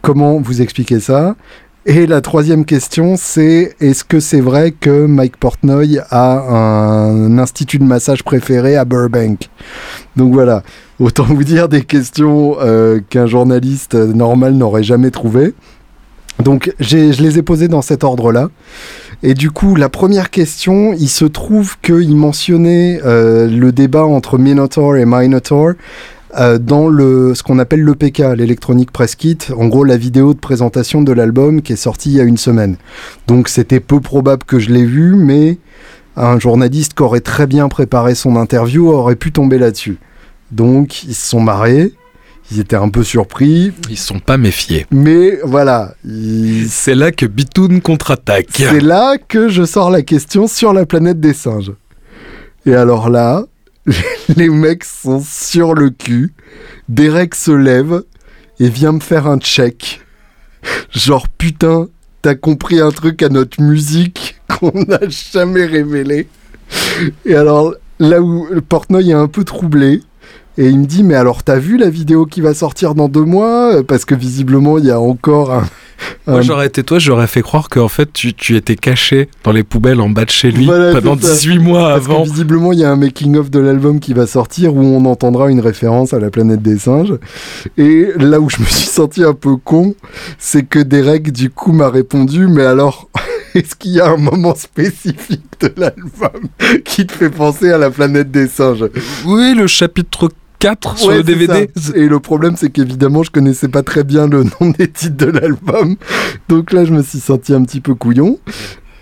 Comment vous expliquez ça? Et la troisième question, c'est est-ce que c'est vrai que Mike Portnoy a un institut de massage préféré à Burbank? Donc voilà, autant vous dire des questions euh, qu'un journaliste normal n'aurait jamais trouvées. Donc je les ai posées dans cet ordre-là. Et du coup, la première question, il se trouve qu'il mentionnait euh, le débat entre Minotaur et Minotaur euh, dans le, ce qu'on appelle l'EPK, l'Electronic Press Kit, en gros la vidéo de présentation de l'album qui est sortie il y a une semaine. Donc c'était peu probable que je l'ai vu, mais un journaliste qui aurait très bien préparé son interview aurait pu tomber là-dessus. Donc ils se sont marrés, ils étaient un peu surpris, Ils sont pas méfiés. mais voilà, ils- C'est là que Bitoun contre-attaque. c'est là que je sors la question sur la planète des singes. Et alors là, les mecs sont sur le cul. Derek se lève et vient me faire un check. Genre, putain, t'as compris un truc à notre musique qu'on n'a jamais révélé. Et alors, là où Portnoy est un peu troublé, et il me dit, mais alors t'as vu la vidéo qui va sortir dans deux mois? Parce que visiblement, il y a encore un... Moi, j'aurais été toi, j'aurais fait croire qu'en fait, tu, tu étais caché dans les poubelles en bas de chez lui Voilà, pendant c'est ça. 18 mois Parce avant. que visiblement, il y a un making-of de l'album qui va sortir où on entendra une référence à la planète des singes. Et là où je me suis senti un peu con, c'est que Derek, du coup, m'a répondu, mais alors, est-ce qu'il y a un moment spécifique de l'album qui te fait penser à la planète des singes? Oui, le chapitre 4 sur Ouais, le DVD. Et le problème, c'est qu'évidemment, je connaissais pas très bien le nom des titres de l'album. Donc là, je me suis senti un petit peu couillon.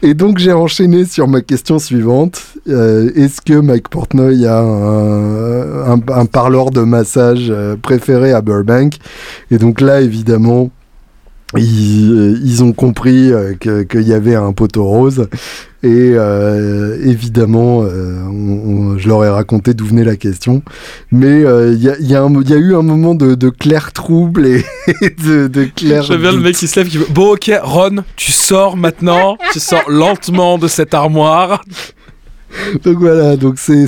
Et donc, j'ai enchaîné sur ma question suivante. Euh, Est-ce que Mike Portnoy a un, un, un parleur de massage euh, préféré à Burbank? Et donc là, évidemment, ils, euh, ils ont compris euh, que- qu'il y avait un poteau rose. Et euh, évidemment, euh, on- on- je leur ai raconté d'où venait la question. Mais euh, il y, a, y a y a eu un moment de, de clair trouble et de, de clair. Je viens le mec qui se lève qui veut. Bon, ok, Ron, tu sors maintenant. tu sors lentement de cette armoire. Donc voilà, donc c'est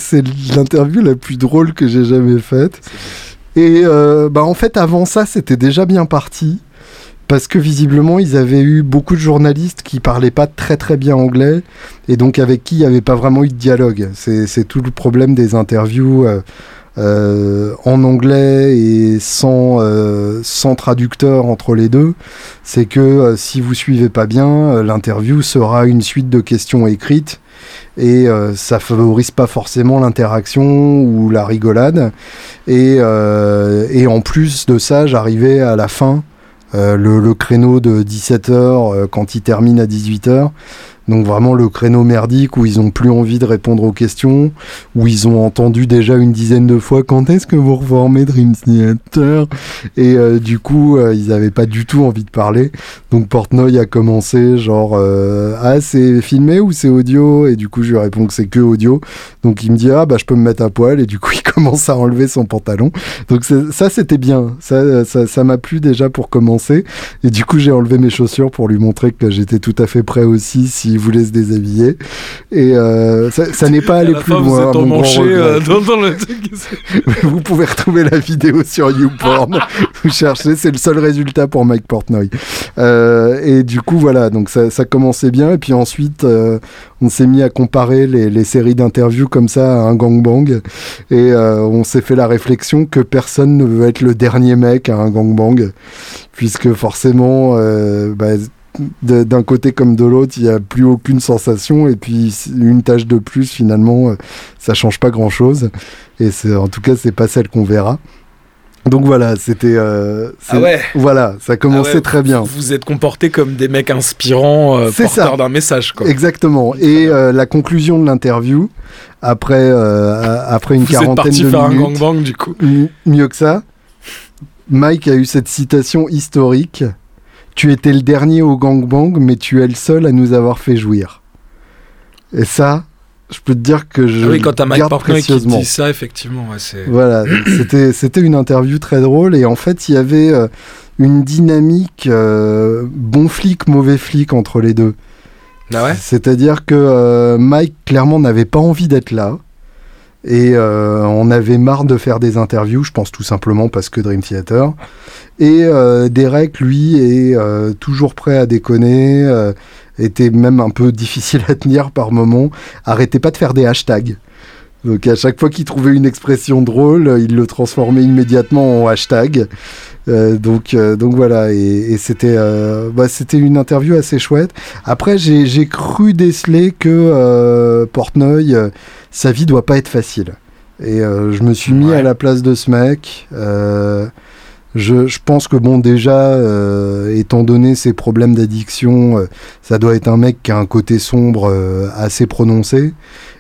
l'interview la plus drôle que j'ai jamais faite. Et bah en fait, avant ça, c'était déjà bien parti. Parce que visiblement, ils avaient eu beaucoup de journalistes qui parlaient pas très très bien anglais et donc avec qui il n'y avait pas vraiment eu de dialogue. C'est tout le problème des interviews euh, euh, en anglais et sans, euh, sans traducteur entre les deux. C'est que si vous suivez pas bien, l'interview sera une suite de questions écrites et euh, ça favorise pas forcément l'interaction ou la rigolade. Et, en plus de ça, j'arrivais à la fin, le, le créneau de 17h quand il termine à 18h. Donc vraiment le créneau merdique où ils ont plus envie de répondre aux questions, où ils ont entendu déjà une dizaine de fois quand est-ce que vous reformez Dream Theater? Et euh, du coup euh, ils avaient pas du tout envie de parler. Donc Portnoy a commencé genre euh, ah c'est filmé ou c'est audio? Et du coup je lui réponds que c'est que audio. Donc il me dit ah bah je peux me mettre à poil et du coup il commence à enlever son pantalon. Donc ça c'était bien, ça ça ça m'a plu déjà pour commencer et du coup j'ai enlevé mes chaussures pour lui montrer que j'étais tout à fait prêt aussi si il voulait se déshabiller. Et euh, ça, ça n'est pas allé plus fin, vous loin. êtes euh, dans, dans le. Vous pouvez retrouver la vidéo sur YouPorn. Vous cherchez, c'est le seul résultat pour Mike Portnoy. Euh, et du coup, voilà, donc ça, ça commençait bien. Et puis ensuite, euh, on s'est mis à comparer les, les séries d'interviews comme ça à un gangbang. Et on s'est fait la réflexion que personne ne veut être le dernier mec à un gangbang. Puisque forcément, bah, d'un côté comme de l'autre, il n'y a plus aucune sensation. Et puis, une tâche de plus, finalement, euh, ça change pas grand chose. Et en tout cas, c'est pas celle qu'on verra. Donc voilà, c'était. euh, Ah ouais. Voilà, ça commençait Ah ouais, très bien. Vous vous êtes comportés comme des mecs inspirants, euh, C'est porteurs d'un message. Quoi. Exactement. Et euh, la conclusion de l'interview, après, après une Vous êtes quarantaine parti de faire un minutes, gangbang du coup. mieux que ça, Mike a eu cette citation historique. Tu étais le dernier au gangbang, mais tu es le seul à nous avoir fait jouir. Et ça, je peux te dire que je Ah oui, quand t'as Mike garde Portnoy qui précieusement. dit ça, effectivement, ouais. Voilà, c'était une interview très drôle et en fait il y avait euh, une dynamique euh, bon flic mauvais flic entre les deux. Ah ouais? C'est-à-dire que euh, Mike clairement n'avait pas envie d'être là et euh, on avait marre de faire des interviews, je pense tout simplement parce que Dream Theater. Et euh, Derek lui est euh, toujours prêt à déconner, euh, était même un peu difficile à tenir par moments. Arrêtez pas de faire des hashtags. Donc à chaque fois qu'il trouvait une expression drôle, il le transformait immédiatement en hashtag. Euh, donc, euh, donc voilà, et, et c'était euh, bah, c'était une interview assez chouette. Après, j'ai cru déceler que Portnoy, euh, sa vie doit pas être facile. Et je me suis mis Ouais. à la place de ce mec. Je, je pense que bon déjà, euh, étant donné ses problèmes d'addiction, euh, ça doit être un mec qui a un côté sombre euh, assez prononcé.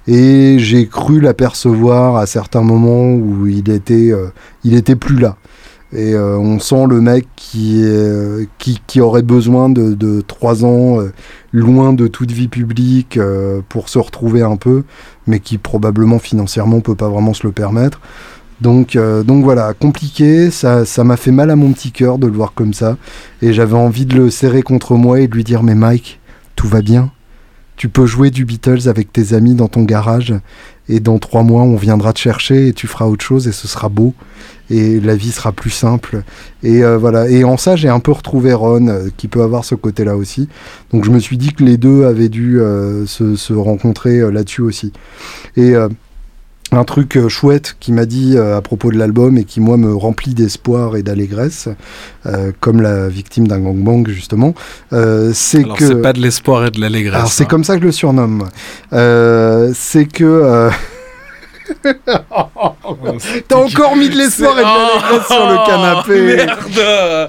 Et j'ai cru l'apercevoir à certains moments où il était, il était plus là. Et euh, on sent le mec euh, qui, qui aurait besoin de, de trois ans euh, loin de toute vie publique pour se retrouver un peu, mais qui probablement financièrement peut pas vraiment se le permettre. Donc, donc voilà, compliqué, ça ça m'a fait mal à mon petit cœur de le voir comme ça. Et j'avais envie de le serrer contre moi et de lui dire Mais Mike, tout va bien. Tu peux jouer du Beatles avec tes amis dans ton garage. Et dans trois mois, on viendra te chercher et tu feras autre chose et ce sera beau. Et la vie sera plus simple. Et euh, voilà. Et en ça, j'ai un peu retrouvé Ron, euh, qui peut avoir ce côté-là aussi. Donc je me suis dit que les deux avaient dû euh, se, se rencontrer là-dessus aussi. Et un truc euh, chouette qui m'a dit euh, à propos de l'album et qui moi me remplit d'espoir et d'allégresse, euh, comme la victime d'un gangbang justement, euh, c'est que c'est pas de l'espoir et de l'allégresse. alors c'est hein. comme ça que je le surnomme. Euh, c'est que t'as encore mis de l'espoir et de l'allégresse sur le canapé. Merde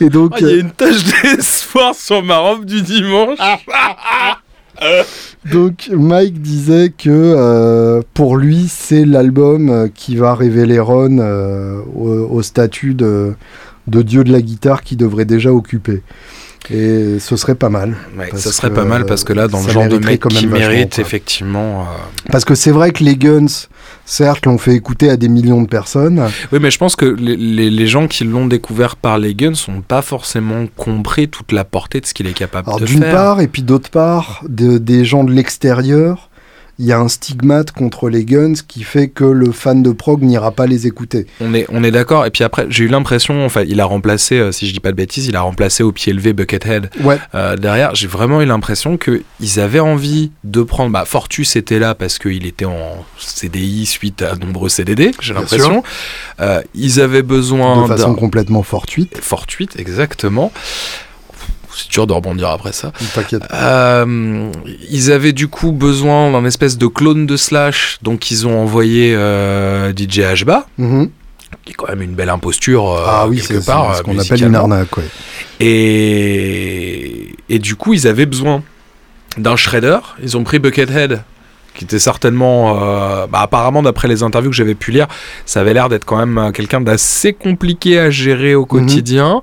Et donc Ah, Il y a une tache d'espoir sur ma robe du dimanche. Donc Mike disait que euh, pour lui c'est l'album euh, qui va révéler Ron euh, au, statut de, de dieu de la guitare qui devrait déjà occuper. Et ce serait pas mal. Ouais, ça serait que, pas mal parce que là, dans le genre de mec qui mérite, effectivement. euh, Parce que c'est vrai que les Guns, certes, l'ont fait écouter à des millions de personnes. Oui, mais je pense que les, les- les gens qui l'ont découvert par les Guns n'ont pas forcément compris toute la portée de ce qu'il est capable Alors de d'une faire. part, et puis d'autre part, de- des gens de l'extérieur, il y a un stigmate contre les Guns qui fait que le fan de prog n'ira pas les écouter. On est, on est d'accord. Et puis après, j'ai eu l'impression, enfin, il a remplacé, euh, si je dis pas de bêtises, il a remplacé au pied levé Buckethead Ouais, euh, derrière. J'ai vraiment eu l'impression qu'ils avaient envie de prendre. Bah, Fortus était là parce qu'il était en CDI suite à nombreux CDD, j'ai l'impression. Euh, ils avaient besoin de façon complètement fortuite. fortuite, exactement. C'est dur de rebondir après ça. T'inquiète. Euh, ils avaient du coup besoin d'un espèce de clone de Slash, donc ils ont envoyé euh, DJ Ashba, Mhm. qui est quand même une belle imposture euh, ah oui, quelque c'est part. c'est ce qu'on appelle une arnaque. Ouais. Et, et du coup, ils avaient besoin d'un shredder. Ils ont pris Buckethead, qui était certainement, euh, bah, apparemment d'après les interviews que j'avais pu lire, ça avait l'air d'être quand même euh, quelqu'un d'assez compliqué à gérer au quotidien.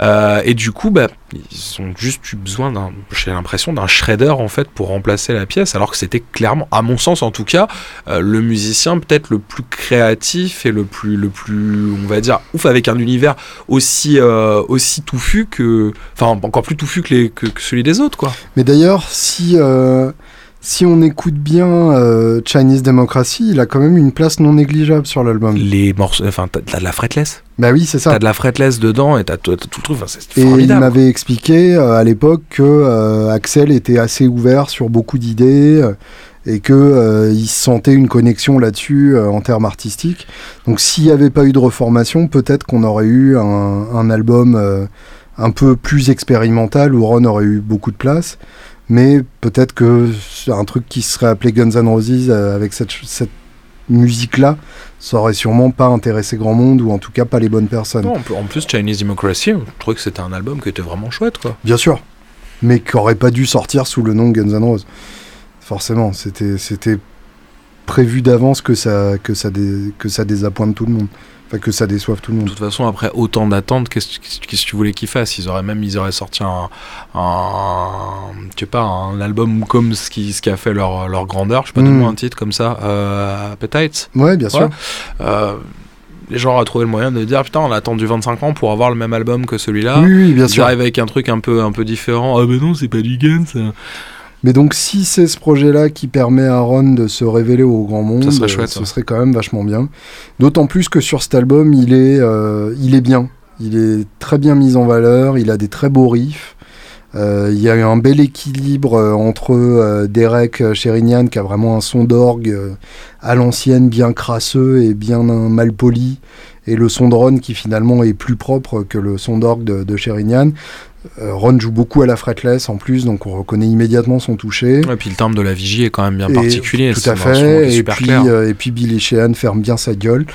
Euh, et du coup, bah, ils ont juste eu besoin d'un, j'ai l'impression, d'un shredder en fait pour remplacer la pièce, alors que c'était clairement, à mon sens en tout cas, euh, le musicien peut-être le plus créatif et le plus, le plus, on va dire, ouf, avec un univers aussi, euh, aussi touffu que, enfin encore plus touffu que, les, que, que celui des autres quoi. Mais d'ailleurs, si, euh, si on écoute bien euh, Chinese Democracy, il a quand même une place non négligeable sur l'album. Les morceaux, enfin t'as de la fretless, Bah oui, c'est ça. t'as de la fretless dedans et t'as tout, tout le truc, enfin, c'est Et il m'avait expliqué euh, à l'époque que euh, Axel était assez ouvert sur beaucoup d'idées et que euh, il sentait une connexion là-dessus euh, en termes artistiques. Donc s'il n'y avait pas eu de reformation, peut-être qu'on aurait eu un, un album euh, un peu plus expérimental où Ron aurait eu beaucoup de place. Mais peut-être que un truc qui serait appelé Guns N' Roses euh, avec cette, cette musique-là, ça aurait sûrement pas intéressé grand monde ou en tout cas pas les bonnes personnes. Non, en plus- en plus, Chinese Democracy, je trouvais que c'était un album qui était vraiment chouette, quoi. Bien sûr, mais qui aurait pas dû sortir sous le nom Guns N' Roses. Forcément, c'était c'était prévu d'avance que ça que ça dé- que ça désappointe tout le monde, enfin que ça déçoive tout le De monde. toute façon, après autant d'attentes, qu'est-ce que tu voulais qu'ils fassent? Ils auraient même, ils auraient sorti un, un je sais pas, un album comme ce qui, ce qui a fait leur, leur grandeur. Je sais pas, Mm. donne-moi un titre comme ça, euh, Appetite. Ouais, bien sûr. Euh, les gens auraient trouvé le moyen de dire putain, on a attendu 25 ans pour avoir le même album que celui-là. Oui, oui, bien sûr. arrivent avec un truc un peu, un peu différent. Ah, mais non, c'est pas du Guns. Mais donc, si c'est ce projet-là qui permet à Ron de se révéler au grand monde, Ça serait chouette, ce serait quand même vachement bien. D'autant plus que sur cet album, il est, euh, il est bien. Il est très bien mis en valeur. Il a des très beaux riffs. Euh, il y a eu un bel équilibre euh, entre euh, Derek Sherinian qui a vraiment un son d'orgue à l'ancienne, bien crasseux et bien mal poli, et le son de Ron qui finalement est plus propre que le son d'orgue de, de Sherinian. Euh, Ron joue beaucoup à la fretless en plus, donc on reconnaît immédiatement son toucher. Et puis le timbre de la vigie est quand même bien Et- particulier. Tout c'est à fait. Et super puis, clair. euh, et puis Billy Sheehan ferme bien sa gueule.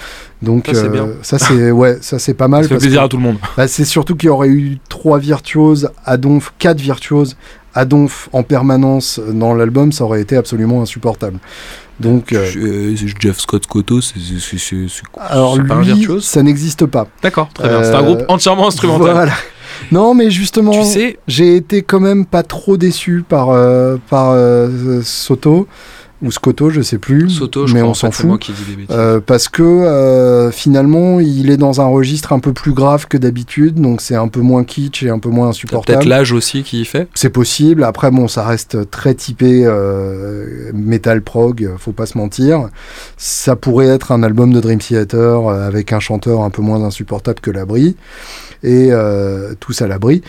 Donc Ça, c'est euh, bien. ça c'est ouais, ça c'est pas mal. Ça fait parce plaisir que- à tout le monde. bah, c'est surtout qu'il y aurait eu trois virtuoses à Donf, quatre virtuoses à Donf en permanence dans l'album, ça aurait été absolument insupportable. Donc euh, Euh, Jeff Scott Cotto, c'est alors c'est pas un lui, virtuose ça n'existe pas. D'accord, très bien. C'est un Euh, groupe entièrement instrumental. Voilà. Non, mais justement, Tu sais, j'ai été quand même pas trop déçu par euh, par euh, Soto ou Scotto, je sais plus. Soto, je mais crois, on en s'en fout. moi qui dis des. Euh, parce que euh, finalement, il est dans un registre un peu plus grave que d'habitude, donc c'est un peu moins kitsch et un peu moins insupportable. peut-être l'âge aussi qui y fait. C'est possible. Après, bon, ça reste très typé euh, metal prog, faut pas se mentir. Ça pourrait être un album de Dream Theater euh, avec un chanteur un peu moins insupportable que l'abri et tous à l'abri.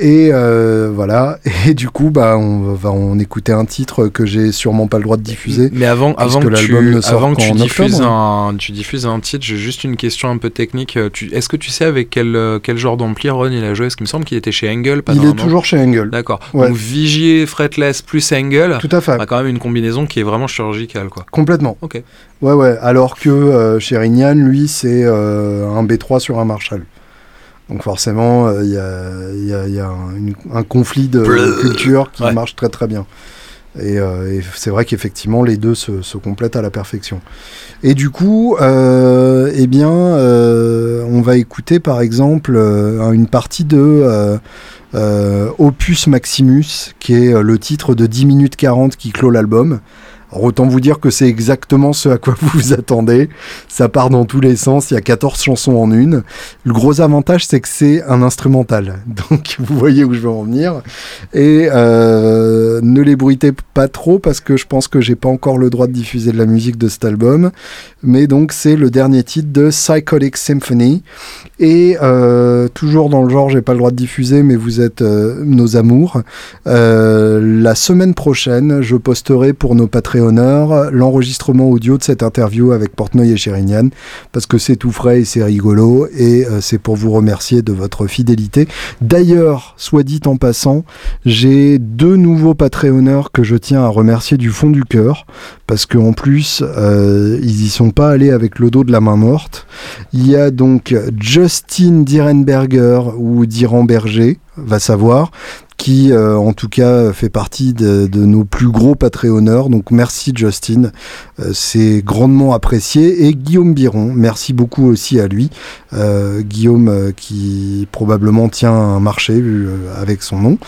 Et euh, voilà. Et du coup, bah, on va en écouter un titre que j'ai sûrement pas le droit de diffuser. Mais avant, avant que, tu, avant que tu diffuses octobre. un, tu diffuses un titre, j'ai juste une question un peu technique. Euh, Est-ce que tu sais avec quel, euh, quel genre d'ampli Ron il a joué? Est-ce qu'il me semble qu'il était chez Engel pas Il est toujours chez Engel. D'accord. Ouais. Donc Vigier, fretless plus Engel, Tout à fait. on a quand même une combinaison qui est vraiment chirurgicale quoi. Complètement. Ok. Ouais, ouais. Alors que euh, chez Rignan, lui, c'est euh, un B3 sur un Marshall. Donc forcément, euh, il y a, il y a- il y a un, une- un conflit de Bleu. culture qui Ouais. marche très très bien. Et, euh, et c'est vrai qu'effectivement, les deux se, se complètent à la perfection. Et du coup, euh, eh bien, on va écouter par exemple une partie de Opus Maximus, qui est le titre de 10 minutes 40 qui clôt l'album. Autant vous dire que c'est exactement ce à quoi vous vous attendez. Ça part dans tous les sens, il y a 14 chansons en une. Le gros avantage, c'est que c'est un instrumental. Donc vous voyez où je veux en venir. Et euh, ne les bruitez pas trop parce que je pense que j'ai pas encore le droit de diffuser de la musique de cet album. Mais donc c'est le dernier titre de Psychotic Symphony. Et euh, toujours dans le genre, j'ai pas le droit de diffuser, mais vous êtes euh, nos amours. Euh, la semaine prochaine, je posterai pour nos L'enregistrement audio de cette interview avec Portnoy et Chérignan, parce que c'est tout frais et c'est rigolo, et euh, c'est pour vous remercier de votre fidélité. D'ailleurs, soit dit en passant, j'ai deux nouveaux Patreonneurs que je tiens à remercier du fond du cœur, parce qu'en plus, euh, ils y sont pas allés avec le dos de la main morte. Il y a donc Justin Dierenberger ou Direnberger, va savoir, qui euh, en tout cas fait partie de, nos plus gros Patreonneurs. Donc merci Justin, Euh, c'est grandement apprécié. Et Guillaume Biron, merci beaucoup aussi à lui. Euh, Guillaume euh, qui probablement tient un marché euh, avec son nom,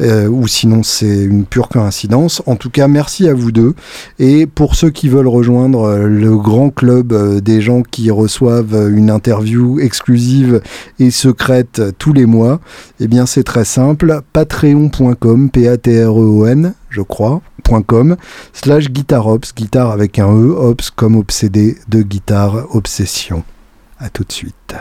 ou sinon c'est une pure coïncidence. En tout cas, merci à vous deux. Et pour ceux qui veulent rejoindre le grand club des gens qui reçoivent une interview exclusive et secrète tous les mois, eh bien c'est très simple, patreon.com, P-A-T-R-E-O-N, je crois, .com, slash guitarops, guitare avec un E, ops comme obsédé de guitare, obsession. À tout de suite.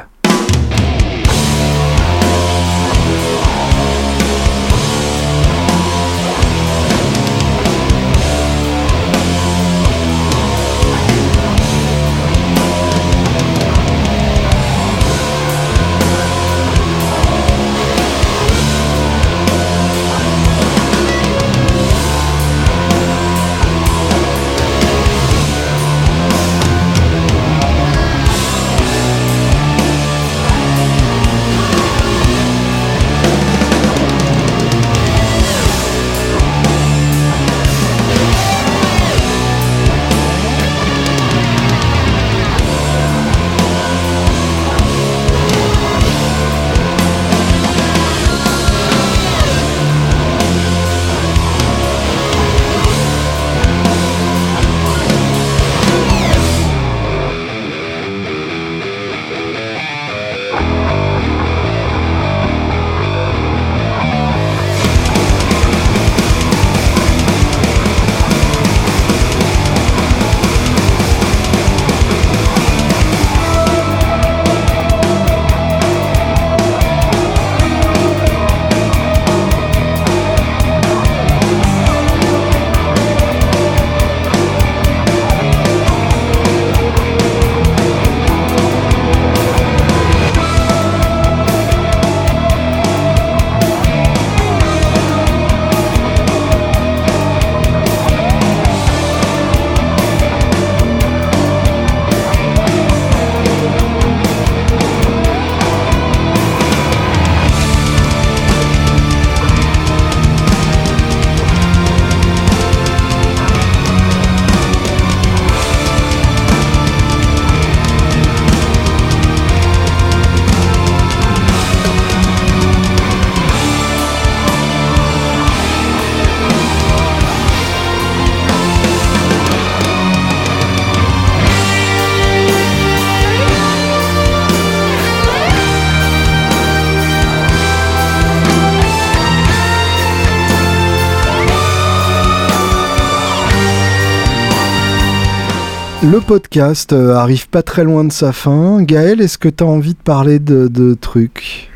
Le podcast euh, arrive pas très loin de sa fin. Gaël, est-ce que tu as envie de parler de, de trucs?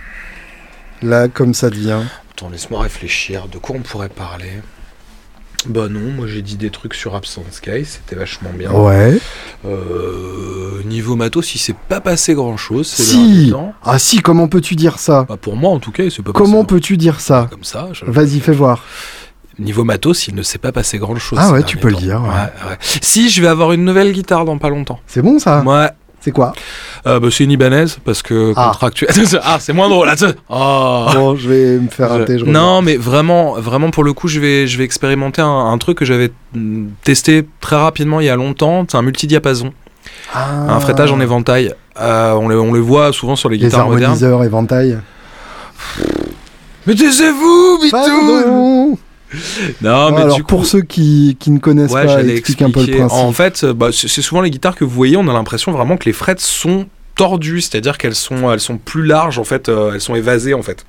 Là, comme ça devient. Attends, laisse-moi réfléchir. De quoi on pourrait parler? Bah non, moi j'ai dit des trucs sur Absent Sky, c'était vachement bien. Ouais. Euh, niveau matos, il s'est pas passé grand chose. Si. Ah si, comment peux-tu dire ça? Bah, pour moi en tout cas, il s'est pas Comment peux-tu dire ça? Comme ça. Vas-y, fais voir. Niveau matos, il ne s'est pas passé grand chose. Ah ouais, tu peux le dire, ouais. ouais. Si, je vais avoir une nouvelle guitare dans pas longtemps. C'est bon ça Ouais. C'est quoi Euh, bah, c'est une Ibanaise parce que Ah. contractuel. ah, c'est moins drôle. Oh. Bon, je vais me faire un thé, je non, mais vraiment, vraiment pour le coup, je vais, je vais expérimenter un, un truc que j'avais mm, testé très rapidement il y a longtemps. C'est un multidiapason, Ah. un fretage en éventail. Euh, on, le, on le voit souvent sur les, Les guitares modernes. harmoniseurs éventail. Mais taisez-vous, Pardon Non, mais Alors, du coup, pour ceux qui, qui ne connaissent Ouais, pas, explique un peu le principe. En fait, euh, bah, c'est c'est souvent les guitares que vous voyez, on a l'impression vraiment que les frettes sont tordues, c'est-à-dire qu'elles sont, elles sont plus larges en fait, euh, elles sont évasées en fait.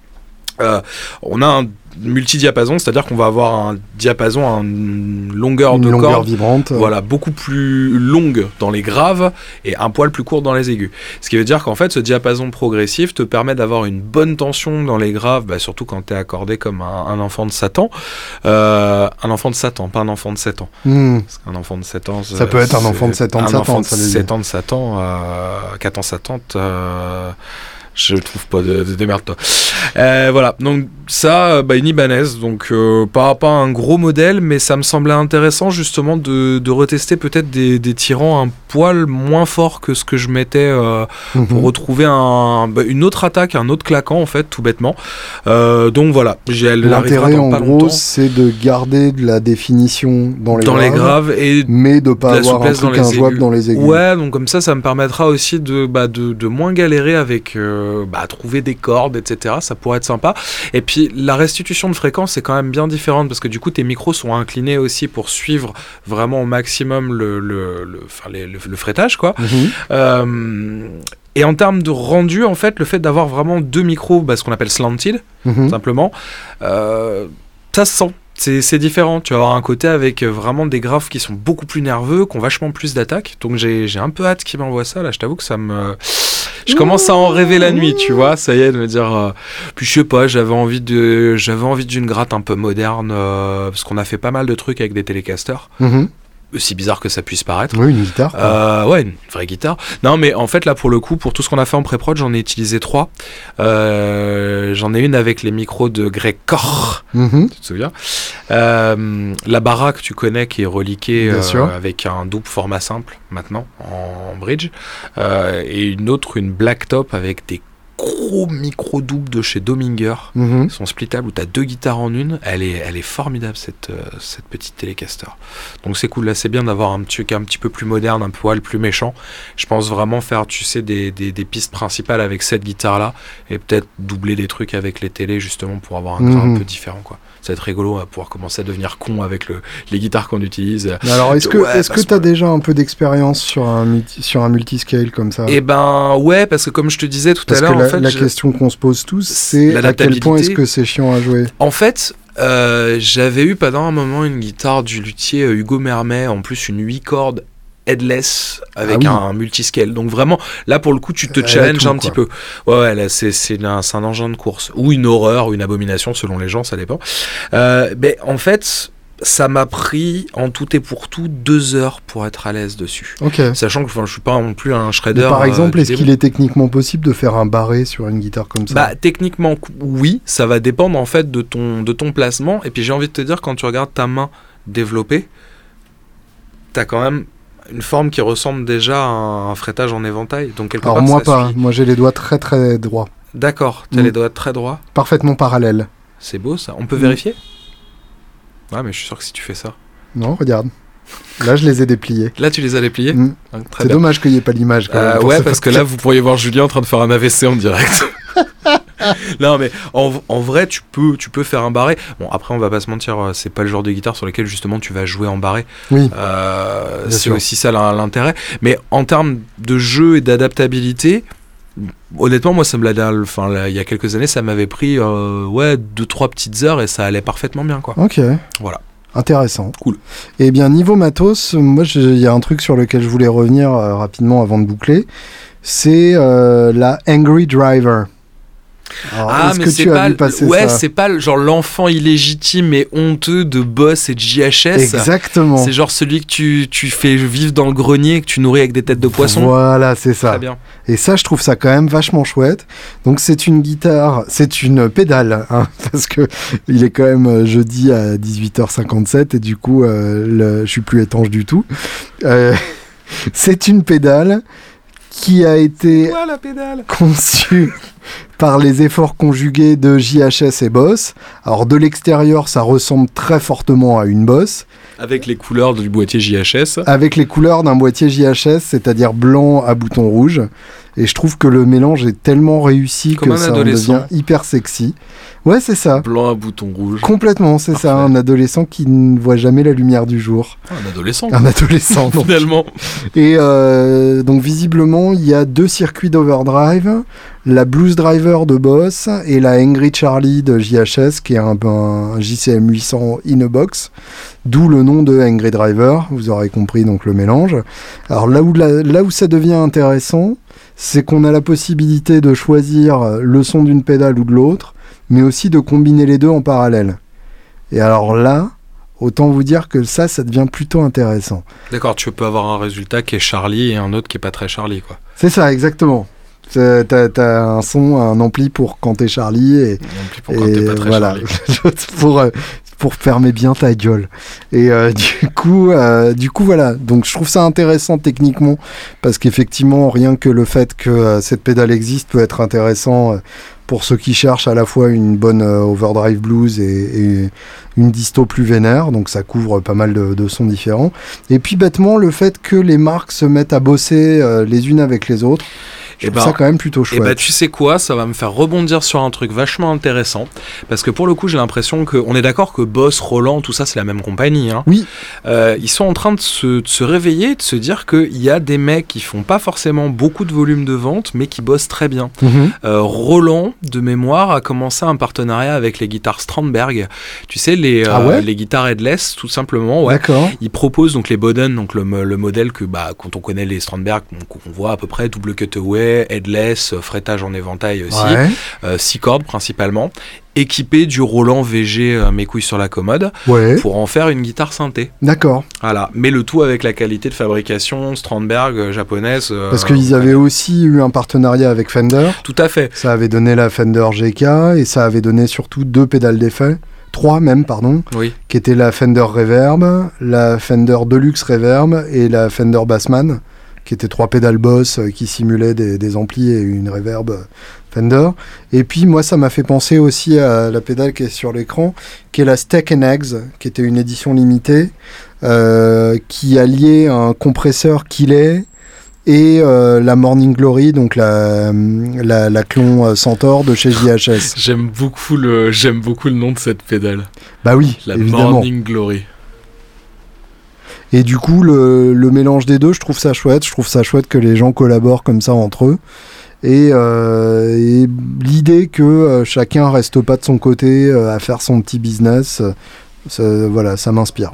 Euh, on a un multidiapason, c'est-à-dire qu'on va avoir un diapason, à une longueur Une de longueur corde vibrante. voilà, beaucoup plus longue dans les graves et un poil plus court dans les aigus. Ce qui veut dire qu'en fait, ce diapason progressif te permet d'avoir une bonne tension dans les graves, bah, surtout quand tu es accordé comme un, un enfant de Satan. Euh, un enfant de Satan, pas un enfant de 7 ans. Hmm. Parce qu'un enfant de 7 ans. Ça peut être un enfant de 7 ans de Un Satan, enfant de ça veut dire. 7 ans de Satan, euh, 4 ans Satan, euh, je trouve pas de, de démerde toi. Euh, voilà, donc ça, euh, bah, une Ibanez, donc euh, pas, pas un gros modèle, mais ça me semblait intéressant justement de, de retester peut-être des, des tirants un poil moins forts que ce que je mettais euh, pour Mhm. retrouver un, bah, une autre attaque, un autre claquant en fait, tout bêtement. Donc voilà, j'ai L'intérêt en gros, c'est de garder de la définition dans les dans les graves, graves et mais de pas de avoir un truc injouable dans les aigus. Ouais, donc comme ça, ça me permettra aussi de, bah, de, de moins galérer avec bah, trouver des cordes, etc. Ça pourrait être sympa. Et puis la restitution de fréquence est quand même bien différente parce que du coup, tes micros sont inclinés aussi pour suivre vraiment au maximum le, le, le, enfin, les- le, le fretage, quoi. Mhm. Euh, et en termes de rendu, en fait, le fait d'avoir vraiment deux micros, bah, ce qu'on appelle slanted, Mhm. simplement, euh, ça se sent. C'est différent, tu vas avoir un côté avec euh, vraiment des graphes qui sont beaucoup plus nerveux, qui ont vachement plus d'attaques. Donc j'ai j'ai un peu hâte qu'il m'envoie ça. Là, je t'avoue que ça me. Je commence à en rêver la nuit, tu vois. Ça y est, de me dire. euh, Puis je sais pas, j'avais envie de, j'avais envie d'une gratte un peu moderne, euh, parce qu'on a fait pas mal de trucs avec des télécasters, Mhm. Aussi bizarre que ça puisse paraître. Oui, une guitare. Euh, ouais, une vraie guitare. Non, mais en fait, là, pour le coup, pour tout ce qu'on a fait en pré-prod, j'en ai utilisé trois. Euh, j'en ai une avec les micros de Greg Koch, Mhm. tu te souviens? Euh, La baraque, tu connais, qui est reliquée euh, avec un double format simple, maintenant, en bridge. Et une autre, une blacktop avec des gros micros doubles de chez Dominger. Mhm. Ils sont splittables où tu as deux guitares en une. Elle est, elle est formidable cette, euh, cette petite télécaster. Donc c'est cool. Là, c'est bien d'avoir un truc un petit peu plus moderne, un poil plus méchant. Je pense vraiment faire, tu sais, des, des, des pistes principales avec cette guitare-là et peut-être doubler des trucs avec les télés justement pour avoir un grain Mhm. un peu différent. quoi. Ça va être rigolo, on va pouvoir commencer à devenir con avec le, les guitares qu'on utilise. Mais Alors, est-ce que Ouais, est-ce que parce tu as déjà un peu d'expérience sur un sur un multiscale comme ça? Et ben ouais, parce que comme je te disais tout Parce à l'heure, la, en fait, la je- question qu'on se pose tous, c'est à quel point est-ce que c'est chiant à jouer? En fait, euh, j'avais eu pendant un moment une guitare du luthier euh, Hugo Mermet, en plus une 8 cordes headless avec Ah oui. un multiscale. Donc vraiment, là pour le coup, tu te Elle a challenges tout, un petit peu. Ouais, ouais, là c'est un, un engin de course ou une horreur ou une abomination selon les gens, ça dépend. Euh, mais en fait, ça m'a pris en tout et pour tout deux heures pour être à l'aise dessus. Ok. Sachant que je suis pas non plus un Mais shredder. par euh, exemple, est-ce qu'il est techniquement possible de faire un barré sur une guitare comme ça? Bah techniquement oui, ça va dépendre en fait de ton de ton placement et puis j'ai envie de te dire quand tu regardes ta main développée, t'as quand même une forme qui ressemble déjà à un, fretage en éventail. Donc quelque Alors part, moi ça pas, suffit. moi j'ai les doigts très très droits, D'accord, t'as Mm. les doigts très droits. parfaitement parallèles. C'est beau ça. On peut Mm. vérifier Ouais, mais je suis sûr que si tu fais ça. Non, regarde. Là, je les ai dépliés. Là, tu les as dépliés? Mm. Ah, C'est dommage qu'il n'y ait pas l'image. quand même, Euh, ouais, ce parce que là, vous pourriez voir Julien en train de faire un AVC en direct. non, mais en, en vrai, tu peux, tu peux faire un barré. Bon, après, on va pas se mentir, euh, c'est pas le genre de guitare sur lequel justement tu vas jouer en barré. Oui. Euh, c'est aussi ça l'in- l'intérêt. Mais en termes de jeu et d'adaptabilité, honnêtement, moi, ça me l'a. Enfin, là, il y a quelques années, ça m'avait pris euh, ouais deux trois petites heures et ça allait parfaitement bien, quoi. Ok. Voilà. Intéressant. Cool. Eh bien, niveau matos, moi, il y a un truc sur lequel je voulais revenir euh, rapidement avant de boucler. C'est euh, la Angry Driver. Alors, Ah, mais c'est pas, ouais, c'est pas genre l'enfant illégitime et honteux de Boss et de JHS. Exactement. C'est genre celui que tu, tu fais vivre dans le grenier, que tu nourris avec des têtes de poisson. Voilà, c'est ça. Très bien. Et ça, je trouve ça quand même vachement chouette. Donc, c'est une guitare, c'est une pédale, hein, parce que il est quand même euh, jeudi à 18h57 et du coup, euh, le- je suis plus étanche du tout. Euh, c'est une pédale qui a été Ouais, la pédale. conçue par les efforts conjugués de JHS et Boss. Alors, de l'extérieur, ça ressemble très fortement à une Boss, Avec les couleurs du boîtier JHS. avec les couleurs d'un boîtier JHS, c'est-à-dire blanc à bouton rouge. Et je trouve que le mélange est tellement réussi Comme que un ça devient hyper sexy. Ouais, c'est ça. Blanc à bouton rouge. Complètement, c'est ça. Un adolescent qui ne voit jamais la lumière du jour. Ah, un adolescent. Un adolescent. donc. Finalement. Et euh, donc visiblement, il y a deux circuits d'overdrive, la Blues Driver de Boss et la Angry Charlie de JHS, qui est un, un JCM 800 in a box, d'où le nom de Angry Driver. Vous aurez compris donc le mélange. Alors là où, la- là où ça devient intéressant, c'est qu'on a la possibilité de choisir le son d'une pédale ou de l'autre, mais aussi de combiner les deux en parallèle. Et alors là, autant vous dire que ça, ça devient plutôt intéressant. D'accord, tu peux avoir un résultat qui est Charlie et un autre qui est pas très Charlie, quoi. C'est ça, exactement. T'as t'as un son, un ampli pour quand t'es Charlie et, Non plus pour quand et pas très voilà, Charlie. pour, euh, pour fermer bien ta gueule. Et euh, du coup, euh, du coup, voilà. Donc, je trouve ça intéressant techniquement parce qu'effectivement, rien que le fait que euh, cette pédale existe peut être intéressant pour ceux qui cherchent à la fois une bonne overdrive blues et, une disto plus vénère. Donc, ça couvre pas mal de, sons différents. Et puis, bêtement, le fait que les marques se mettent à bosser les unes avec les autres. Je Eh trouve ben, ça quand même plutôt Et chouette. bah tu sais quoi, ça va me faire rebondir sur un truc vachement intéressant parce que pour le coup j'ai l'impression que on est d'accord que Boss, Roland, tout ça c'est la même compagnie. Hein. Oui. Euh, ils sont en train de se, de se réveiller, de se dire qu'il y a des mecs qui font pas forcément beaucoup de volume de vente mais qui bossent très bien. Mhm. Euh, Roland, de mémoire, a commencé un partenariat avec les guitares Strandberg. Tu sais les Ah euh, les guitares headless tout simplement. Ouais. D'accord. Ils proposent donc les Boden, donc le, mo- le modèle que bah, quand on connaît les Strandberg, qu'on qu'on voit à peu près double cutaway, headless, euh, fretage en éventail aussi, Ouais. euh, six cordes principalement, équipé du Roland VG euh, mes couilles sur la commode Ouais. pour en faire une guitare synthé. D'accord. Voilà, mais le tout avec la qualité de fabrication Strandberg euh, japonaise. euh, Parce qu'ils avaient aussi eu un partenariat avec Fender. Tout à fait. Ça avait donné la Fender GK et ça avait donné surtout deux pédales d'effet. Trois même, pardon. Oui. Qui étaient la Fender Reverb, la Fender Deluxe Reverb et la Fender Bassman. Qui étaient trois pédales Boss euh, qui simulaient des, des amplis et une Reverb euh, Fender. Et puis moi, ça m'a fait penser aussi à la pédale qui est sur l'écran, qui est la Steak and Eggs, qui était une édition limitée, euh, qui alliait un compresseur Killet et euh, la Morning Glory, donc la, la, la clon euh, Centaur de chez JHS. J'aime beaucoup le j'aime beaucoup le nom de cette pédale, Bah oui, la évidemment. Morning Glory. Et du coup, le, le mélange des deux, je trouve ça chouette. Je trouve ça chouette que les gens collaborent comme ça entre eux. Et, euh, et l'idée que euh, chacun reste pas de son côté euh, à faire son petit business, ça, voilà, ça m'inspire.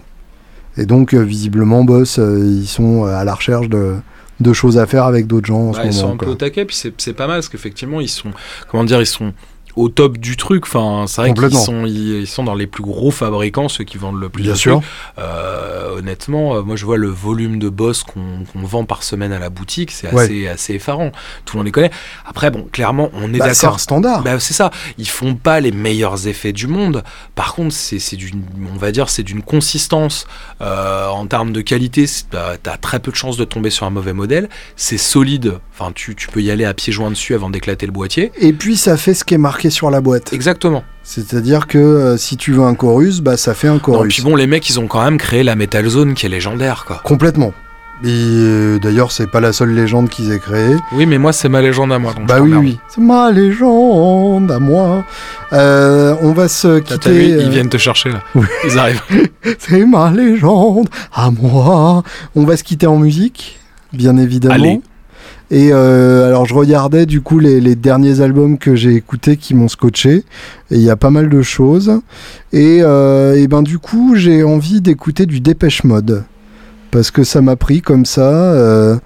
Et donc, visiblement, Boss, ils sont à la recherche de, de choses à faire avec d'autres gens en ce ils sont moment. un peu au taquet, puis c'est c'est pas mal parce qu'effectivement ils sont comment dire ils sont au top du truc. Enfin, c'est vrai qu'ils sont ils, sont dans les plus gros fabricants, ceux qui vendent le plus Bien de sûr. Euh, honnêtement, euh, moi je vois le volume de boss qu'on vend par semaine à la boutique, c'est Ouais. assez assez effarant. Tout le monde les connaît. Après bon, clairement on est Bah, c'est d'accord. un standard. Bah, c'est ça, ils font pas les meilleurs effets du monde. Par contre, c'est c'est d'une, on va dire, c'est d'une consistance euh, en termes de qualité. c'est- bah, T'as très peu de chances de tomber sur un mauvais modèle. C'est solide. Enfin, tu, tu peux y aller à pieds joints dessus avant d'éclater le boîtier. Et puis, ça fait ce qui est marqué sur la boîte. Exactement. C'est-à-dire que euh, si tu veux un chorus, bah, ça fait un chorus. puis bon, les mecs, ils ont quand même créé la Metal Zone qui est légendaire, quoi. Complètement. Et euh, d'ailleurs, c'est pas la seule légende qu'ils aient créée. Oui, mais moi, c'est ma légende à moi. donc Bah oui, oui. C'est ma légende à moi. Euh, on va se quitter. vu, euh, ils viennent te chercher là. Oui. Ils arrivent. C'est ma légende à moi. On va se quitter en musique, bien évidemment. Allez. Et euh, alors, je regardais du coup les, les derniers albums que j'ai écoutés qui m'ont scotché. Et il y a pas mal de choses. Et, euh, et ben du coup, j'ai envie d'écouter du Dépêche Mode. Parce que ça m'a pris comme ça. euh,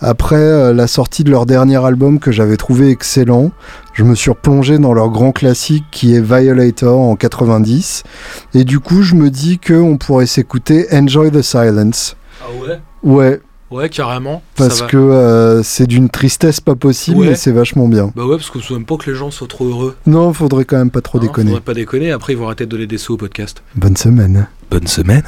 après euh, la sortie de leur dernier album que j'avais trouvé excellent, je me suis replongé dans leur grand classique qui est Violator en 90. Et du coup, je me dis qu'on pourrait s'écouter Enjoy the Silence. Ah ouais? Ouais, Ouais, carrément. Parce que euh, c'est d'une tristesse pas possible, Ouais. mais c'est vachement bien. Bah ouais, parce que même pas que les gens soient trop heureux. Non, faudrait quand même pas trop Hein, déconner. Faudrait pas déconner. Après, ils vont arrêter de donner des sous au podcast. Bonne semaine. Bonne semaine.